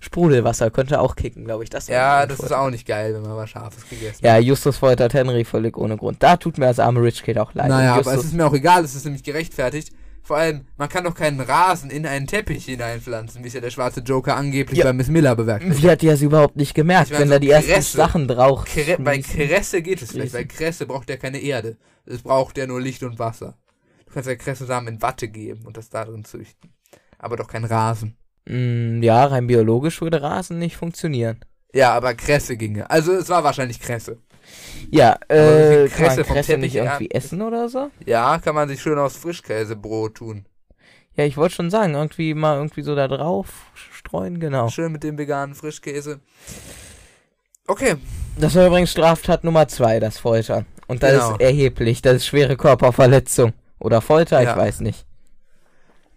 Sprudelwasser könnte auch kicken, glaube ich. Das ja, das ist auch nicht geil, wenn man was Scharfes gegessen Ja, Justus foltert Henry völlig ohne Grund. Da tut mir als arme Rich Kid auch leid. Naja, aber es ist mir auch egal, es ist nämlich gerechtfertigt, Vor allem, man kann doch keinen Rasen in einen Teppich hineinpflanzen, wie es ja der schwarze Joker angeblich Ja. bei Miss Miller bewerkstelligt. Sie hat ja es überhaupt nicht gemerkt, meine, wenn so da die ersten Kresse. Sachen drauf. Kre bei. Kresse geht es vielleicht, weil Kresse braucht ja keine Erde. Es braucht ja nur Licht und Wasser. Du kannst ja Kresse-Samen in Watte geben und das da drin züchten. Aber doch kein Rasen. Mm, ja, rein biologisch würde Rasen nicht funktionieren. Ja, aber Kresse ginge. Also es war wahrscheinlich Kresse. Ja, äh, viel kann man Kresse vom Kresse Teppich nicht irgendwie essen oder so? Ja, kann man sich schön aus Frischkäsebrot tun. Ja, ich wollte schon sagen, irgendwie mal irgendwie so da drauf streuen, genau. Schön mit dem veganen Frischkäse. Okay, Das war übrigens Straftat Nummer zwei, das Foltern. Und das Genau. ist erheblich, das ist schwere Körperverletzung. Oder Folter, Ja. ich weiß nicht.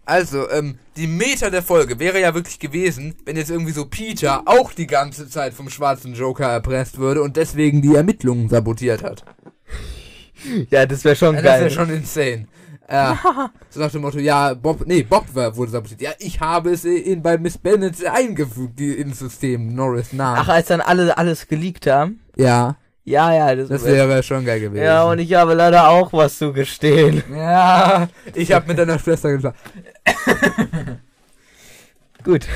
also, ähm, die Meter der Folge wäre ja wirklich gewesen, wenn jetzt irgendwie so Peter auch die ganze Zeit vom schwarzen Joker erpresst würde und deswegen die Ermittlungen sabotiert hat. Ja, das wäre schon Ja, das geil. wäre schon insane. Ja, so nach dem Motto, ja, Bob, nee, Bob war, wurde sabotiert. Ja, ich habe es in, bei Miss Bennett eingefügt, die, ins System, Norris Namen. Ach, als dann alle alles geleakt haben? ja, Ja, ja, das, das wär- wäre schon geil gewesen. Ja, und ich habe leider auch was zu gestehen. Ja, ich habe mit deiner Schwester geschlafen. Gut.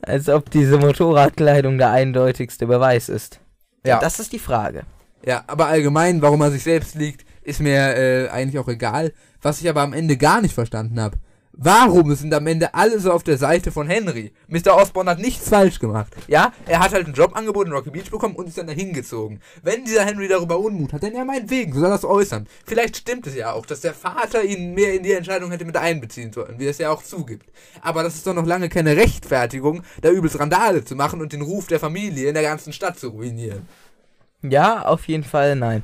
Als ob diese Motorradkleidung der eindeutigste Beweis ist. Ja. Das ist die Frage. Ja, aber allgemein, warum er sich selbst liegt, ist mir äh, eigentlich auch egal. Was ich aber am Ende gar nicht verstanden habe. Warum sind am Ende alle so auf der Seite von Henry? Mr. Osborne hat nichts falsch gemacht. Ja, er hat halt ein Jobangebot in Rocky Beach bekommen und ist dann dahin gezogen. Wenn dieser Henry darüber Unmut hat, dann ja meinetwegen, so soll er das äußern. Vielleicht stimmt es ja auch, dass der Vater ihn mehr in die Entscheidung hätte mit einbeziehen sollen, wie er es ja auch zugibt. Aber das ist doch noch lange keine Rechtfertigung, da übelst Randale zu machen und den Ruf der Familie in der ganzen Stadt zu ruinieren. Ja, auf jeden Fall nein.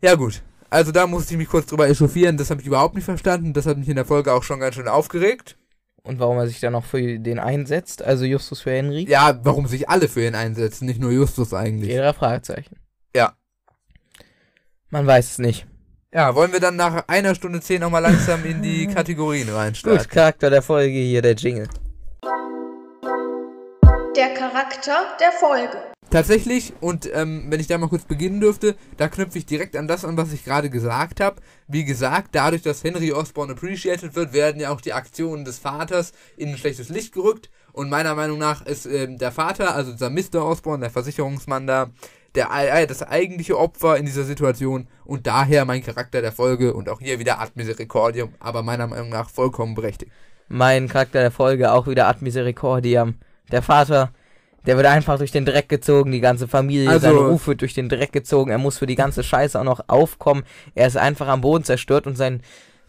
Ja gut. Also da musste ich mich kurz drüber echauffieren, das habe ich überhaupt nicht verstanden. Das hat mich in der Folge auch schon ganz schön aufgeregt. Und warum er sich dann noch für den einsetzt, also Justus für Henry? Ja, warum sich alle für ihn einsetzen, nicht nur Justus eigentlich. Jeder Fragezeichen. Ja. Man weiß es nicht. Ja, wollen wir dann nach einer Stunde zehn nochmal langsam in die Kategorien Gut, reinstarten? Charakter der Folge hier, der Jingle. Der Charakter der Folge. Tatsächlich, und ähm, wenn ich da mal kurz beginnen dürfte, da knüpfe ich direkt an das an, was ich gerade gesagt habe. Wie gesagt, dadurch, dass Henry Osborne appreciated wird, werden ja auch die Aktionen des Vaters in ein schlechtes Licht gerückt. Und meiner Meinung nach ist ähm, der Vater, also dieser Mr. Osborne, der Versicherungsmann da, der, äh, das eigentliche Opfer in dieser Situation und daher mein Charakter der Folge und auch hier wieder Ad Misericordium, aber meiner Meinung nach vollkommen berechtigt. Mein Charakter der Folge auch wieder Ad Misericordiam. Der Vater, der wird einfach durch den Dreck gezogen, die ganze Familie, Also- sein Ruf wird durch den Dreck gezogen, er muss für die ganze Scheiße auch noch aufkommen. Er ist einfach am Boden zerstört und sein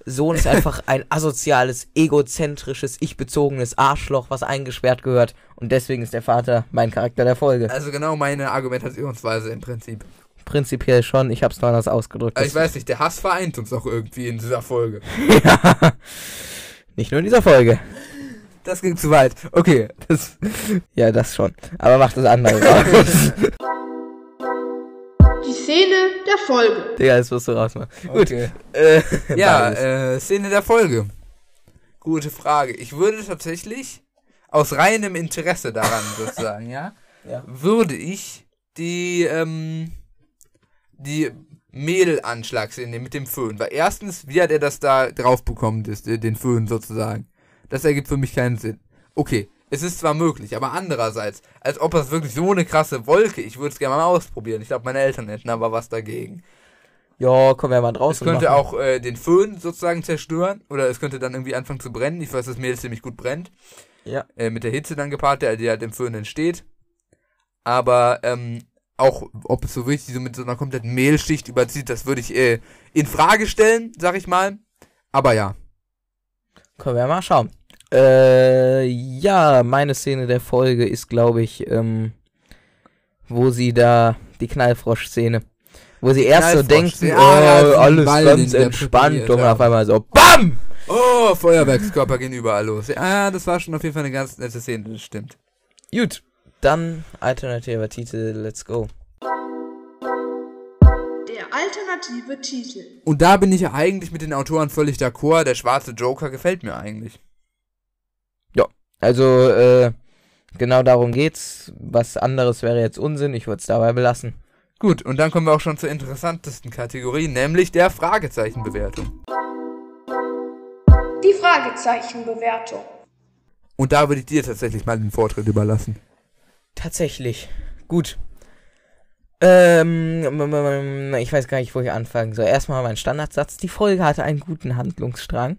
Sohn ist einfach ein asoziales, egozentrisches, ich-bezogenes Arschloch, was eingesperrt gehört. Und deswegen ist der Vater mein Charakter der Folge. Also genau meine Argumentationsweise im Prinzip. Prinzipiell schon, ich hab's nur anders ausgedrückt. Ich weiß nicht, der Hass vereint uns auch irgendwie in dieser Folge. ja. Nicht nur in dieser Folge. Das ging zu weit. Okay. Das, ja, das schon. Aber macht das andere raus. Die Szene der Folge. Digga, das musst du rausmachen. Okay. Gut. Äh, Ja, äh, Szene der Folge. Gute Frage. Ich würde tatsächlich aus reinem Interesse daran sozusagen, ja, Ja. würde ich die, ähm, die Mädelanschlagsszene mit dem Föhn. Weil erstens, wie hat er das da drauf bekommen, das, den Föhn sozusagen? Das ergibt für mich keinen Sinn. Okay, es ist zwar möglich, aber andererseits, als ob das wirklich so eine krasse Wolke, ich würde es gerne mal ausprobieren. Ich glaube, meine Eltern hätten aber was dagegen. Ja, können wir mal Es draußen könnte machen. auch äh, den Föhn sozusagen zerstören oder es könnte dann irgendwie anfangen zu brennen. Ich weiß, dass Mehl ziemlich gut brennt. Ja. Äh, mit der Hitze dann gepaart, der, die halt im Föhn entsteht. Aber ähm, auch, ob es so wirklich so mit so einer kompletten Mehlschicht überzieht, das würde ich äh, in Frage stellen, sag ich mal. Aber ja. Können wir mal schauen. Äh, ja, meine Szene der Folge ist, glaube ich, ähm, wo sie da, die Knallfrosch-Szene, wo sie erst so denken, Knallfrosch-Szene. oh, ja, diesen alles Ball, ganz entspannt und ja. auf einmal so, BAM! Oh, Feuerwerkskörper gehen überall los. Ja, das war schon auf jeden Fall eine ganz nette Szene, das stimmt. Gut, dann alternativer Titel, let's go. Der alternative Titel. Und da bin ich ja eigentlich mit den Autoren völlig d'accord. Der schwarze Joker gefällt mir eigentlich. Also, äh, genau darum geht's. Was anderes wäre jetzt Unsinn, ich würde es dabei belassen. Gut, und dann kommen wir auch schon zur interessantesten Kategorie, nämlich der Fragezeichenbewertung. die Fragezeichenbewertung. Und da würde ich dir tatsächlich mal den Vortritt überlassen. Tatsächlich. Gut. Ähm, ich weiß gar nicht, wo ich anfangen soll. Erstmal mein Standardsatz. Die Folge hatte einen guten Handlungsstrang.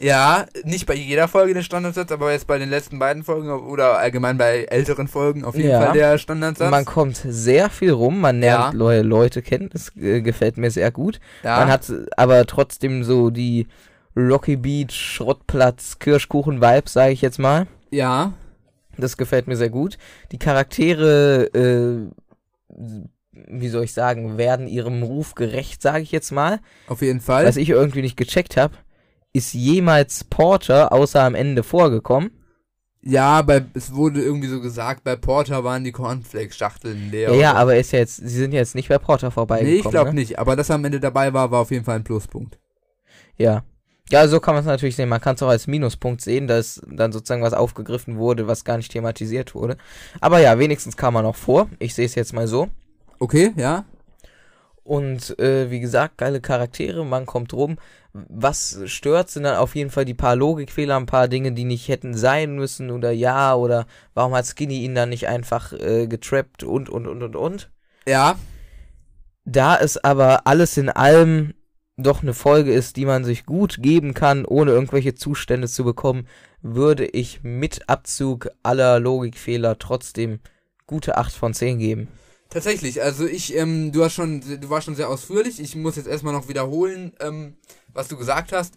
Ja, nicht bei jeder Folge den Standardsatz, aber jetzt bei den letzten beiden Folgen oder allgemein bei älteren Folgen auf jeden Ja. Fall der Standardsatz. Man kommt sehr viel rum, man lernt Ja. neue Leute kennen. Das äh, gefällt mir sehr gut. ja. Man hat aber trotzdem so die Rocky Beach, Schrottplatz, Kirschkuchen-Vibes, sage ich jetzt mal. ja. Das gefällt mir sehr gut. Die Charaktere, äh, wie soll ich sagen, werden ihrem Ruf gerecht, sage ich jetzt mal. Auf jeden Fall. Was ich irgendwie nicht gecheckt habe, ist jemals Porter außer am Ende vorgekommen. ja, bei, es wurde irgendwie so gesagt, bei Porter waren die Cornflakes-Schachteln leer. Ja, ja, aber ist ja jetzt, sie sind jetzt nicht bei Porter vorbeigekommen. Nee, ich glaube ne? nicht. Aber dass er am Ende dabei war, war auf jeden Fall ein Pluspunkt. Ja. Ja, so kann man es natürlich sehen. Man kann es auch als Minuspunkt sehen, dass dann sozusagen was aufgegriffen wurde, was gar nicht thematisiert wurde. Aber ja, wenigstens kam er noch vor. Ich sehe es jetzt mal so. Okay, ja. Und äh, wie gesagt, geile Charaktere, man kommt rum. Was stört, sind dann auf jeden Fall die paar Logikfehler, ein paar Dinge, die nicht hätten sein müssen oder ja, oder warum hat Skinny ihn dann nicht einfach äh, getrappt und und und und und. Ja, Da es aber alles in allem doch eine Folge ist, die man sich gut geben kann, ohne irgendwelche Zustände zu bekommen, würde ich mit Abzug aller Logikfehler trotzdem gute 8 von 10 geben. Tatsächlich. Also ich, ähm, du hast schon, du warst schon sehr ausführlich. Ich muss jetzt erstmal noch wiederholen, ähm, was du gesagt hast.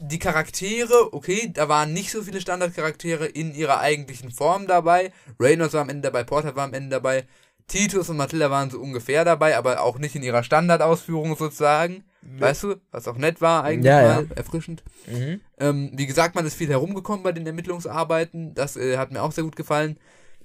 Die Charaktere, okay, da waren nicht so viele Standardcharaktere in ihrer eigentlichen Form dabei. Reynolds war am Ende dabei, Porter war am Ende dabei. Titus und Matilda waren so ungefähr dabei, aber auch nicht in ihrer Standardausführung sozusagen. Weißt du, was auch nett war eigentlich Ja, mal, ja. erfrischend. Mhm. Ähm, wie gesagt, man ist viel herumgekommen bei den Ermittlungsarbeiten. Das äh, hat mir auch sehr gut gefallen.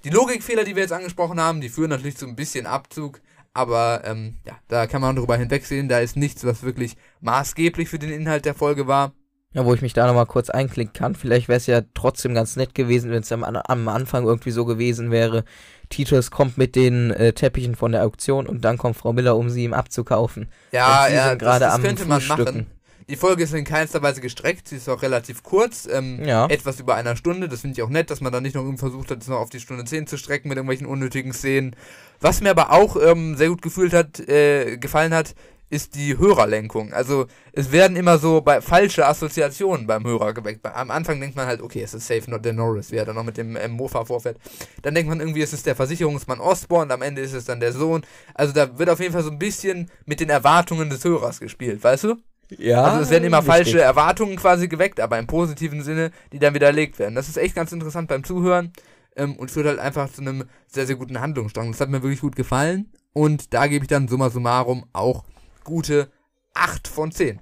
Die Logikfehler, die wir jetzt angesprochen haben, die führen natürlich zu ein bisschen Abzug. Aber ähm, ja, da kann man drüber hinwegsehen. Da ist nichts, was wirklich maßgeblich für den Inhalt der Folge war. Ja, wo ich mich da nochmal kurz einklicken kann. Vielleicht wäre es ja trotzdem ganz nett gewesen, wenn es am, am Anfang irgendwie so gewesen wäre. Titus kommt mit den äh, Teppichen von der Auktion und dann kommt Frau Miller, um sie ihm abzukaufen. Ja, ja, gerade am könnte man Frühstücken. machen. Die Folge ist in keinster Weise gestreckt, sie ist auch relativ kurz, ähm, Ja. etwas über einer Stunde. Das finde ich auch nett, dass man da nicht noch irgendwie versucht hat, es noch auf die Stunde 10 zu strecken mit irgendwelchen unnötigen Szenen. Was mir aber auch ähm, sehr gut gefühlt hat, äh, gefallen hat, ist die Hörerlenkung. Also es werden immer so bei falsche Assoziationen beim Hörer geweckt. Am Anfang denkt man halt, okay, es ist safe not der Norris, wie er dann noch mit dem ähm, Mofa vorfährt. Dann denkt man irgendwie, es ist der Versicherungsmann Osborne, am Ende ist es dann der Sohn. Also da wird auf jeden Fall so ein bisschen mit den Erwartungen des Hörers gespielt, weißt du? Ja. Also es werden immer wichtig. falsche Erwartungen quasi geweckt, aber im positiven Sinne, die dann widerlegt werden. Das ist echt ganz interessant beim Zuhören ähm, und führt halt einfach zu einem sehr, sehr guten Handlungsstrang. Das hat mir wirklich gut gefallen und da gebe ich dann summa summarum auch gute 8 von 10.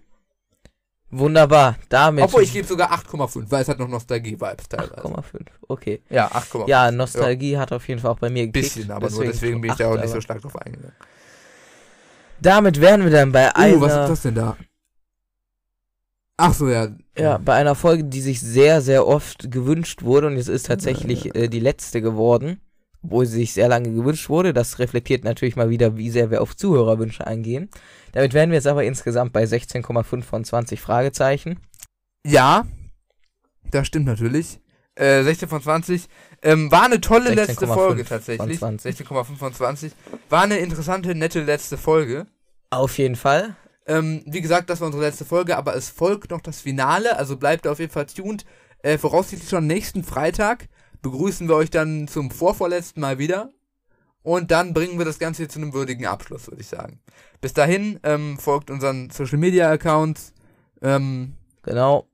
Wunderbar. Damit. Obwohl ich gebe sogar 8,5, weil es hat noch Nostalgie-Vibes teilweise. 8,5. Okay. Ja, 8,5. Ja, Nostalgie hat auf jeden Fall auch bei mir gekickt. Bisschen, aber nur deswegen bin ich da auch nicht so stark drauf eingegangen. Damit wären wir dann bei Oh, was ist einer, das denn da? Ach so, ja. ja, bei einer Folge, die sich sehr, sehr oft gewünscht wurde und es ist tatsächlich äh, die letzte geworden, obwohl sie sich sehr lange gewünscht wurde. Das reflektiert natürlich mal wieder, wie sehr wir auf Zuhörerwünsche eingehen. Damit wären wir jetzt aber insgesamt bei 16,5 von 20 Fragezeichen. Ja, das stimmt natürlich. Äh, 16 von 20. Ähm, war eine tolle letzte 16,5 Folge tatsächlich. 20. 16,5 von 20. War eine interessante, nette letzte Folge. Auf jeden Fall. Ähm, wie gesagt, das war unsere letzte Folge, aber es folgt noch das Finale, also bleibt auf jeden Fall tuned. Äh, voraussichtlich schon nächsten Freitag begrüßen wir euch dann zum vorvorletzten Mal wieder. Und dann bringen wir das Ganze zu einem würdigen Abschluss, würde ich sagen. Bis dahin ähm, folgt unseren Social Media Accounts ähm, Genau.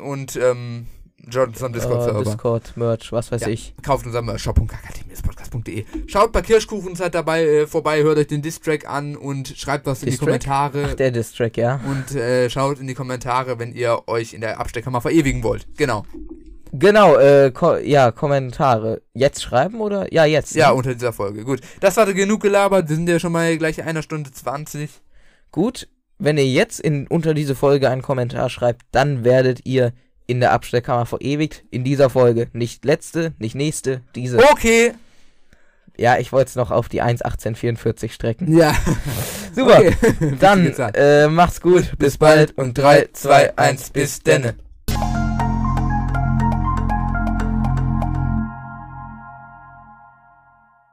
und ähm, joint uns am Äh, Discord-Server. Discord, Merch, was weiß Ja. ich. Kauft uns am shop.kakademiaspodcast.de. Schaut bei Kirschkuchenzeit dabei äh, vorbei, hört euch den Distrack an und schreibt was in die Distrack? Kommentare. Ach, der Distrack, ja. und äh, schaut in die Kommentare, wenn ihr euch in der Absteckkammer verewigen wollt. Genau. Genau, äh, ko ja, Kommentare. Jetzt schreiben oder? Ja, jetzt. Ja, ne? unter dieser Folge. Gut. Das hatte genug gelabert. Wir sind ja schon mal gleich einer Stunde 20. Gut, wenn ihr jetzt in, unter diese Folge einen Kommentar schreibt, dann werdet ihr in der Abstellkammer verewigt. In dieser Folge. Nicht letzte, nicht nächste, diese. Okay. Ja, ich wollte es noch auf die 1,1844 strecken. Ja. Super. Okay. Dann äh, macht's gut. Bis bald und 3, 2, 1, bis denne.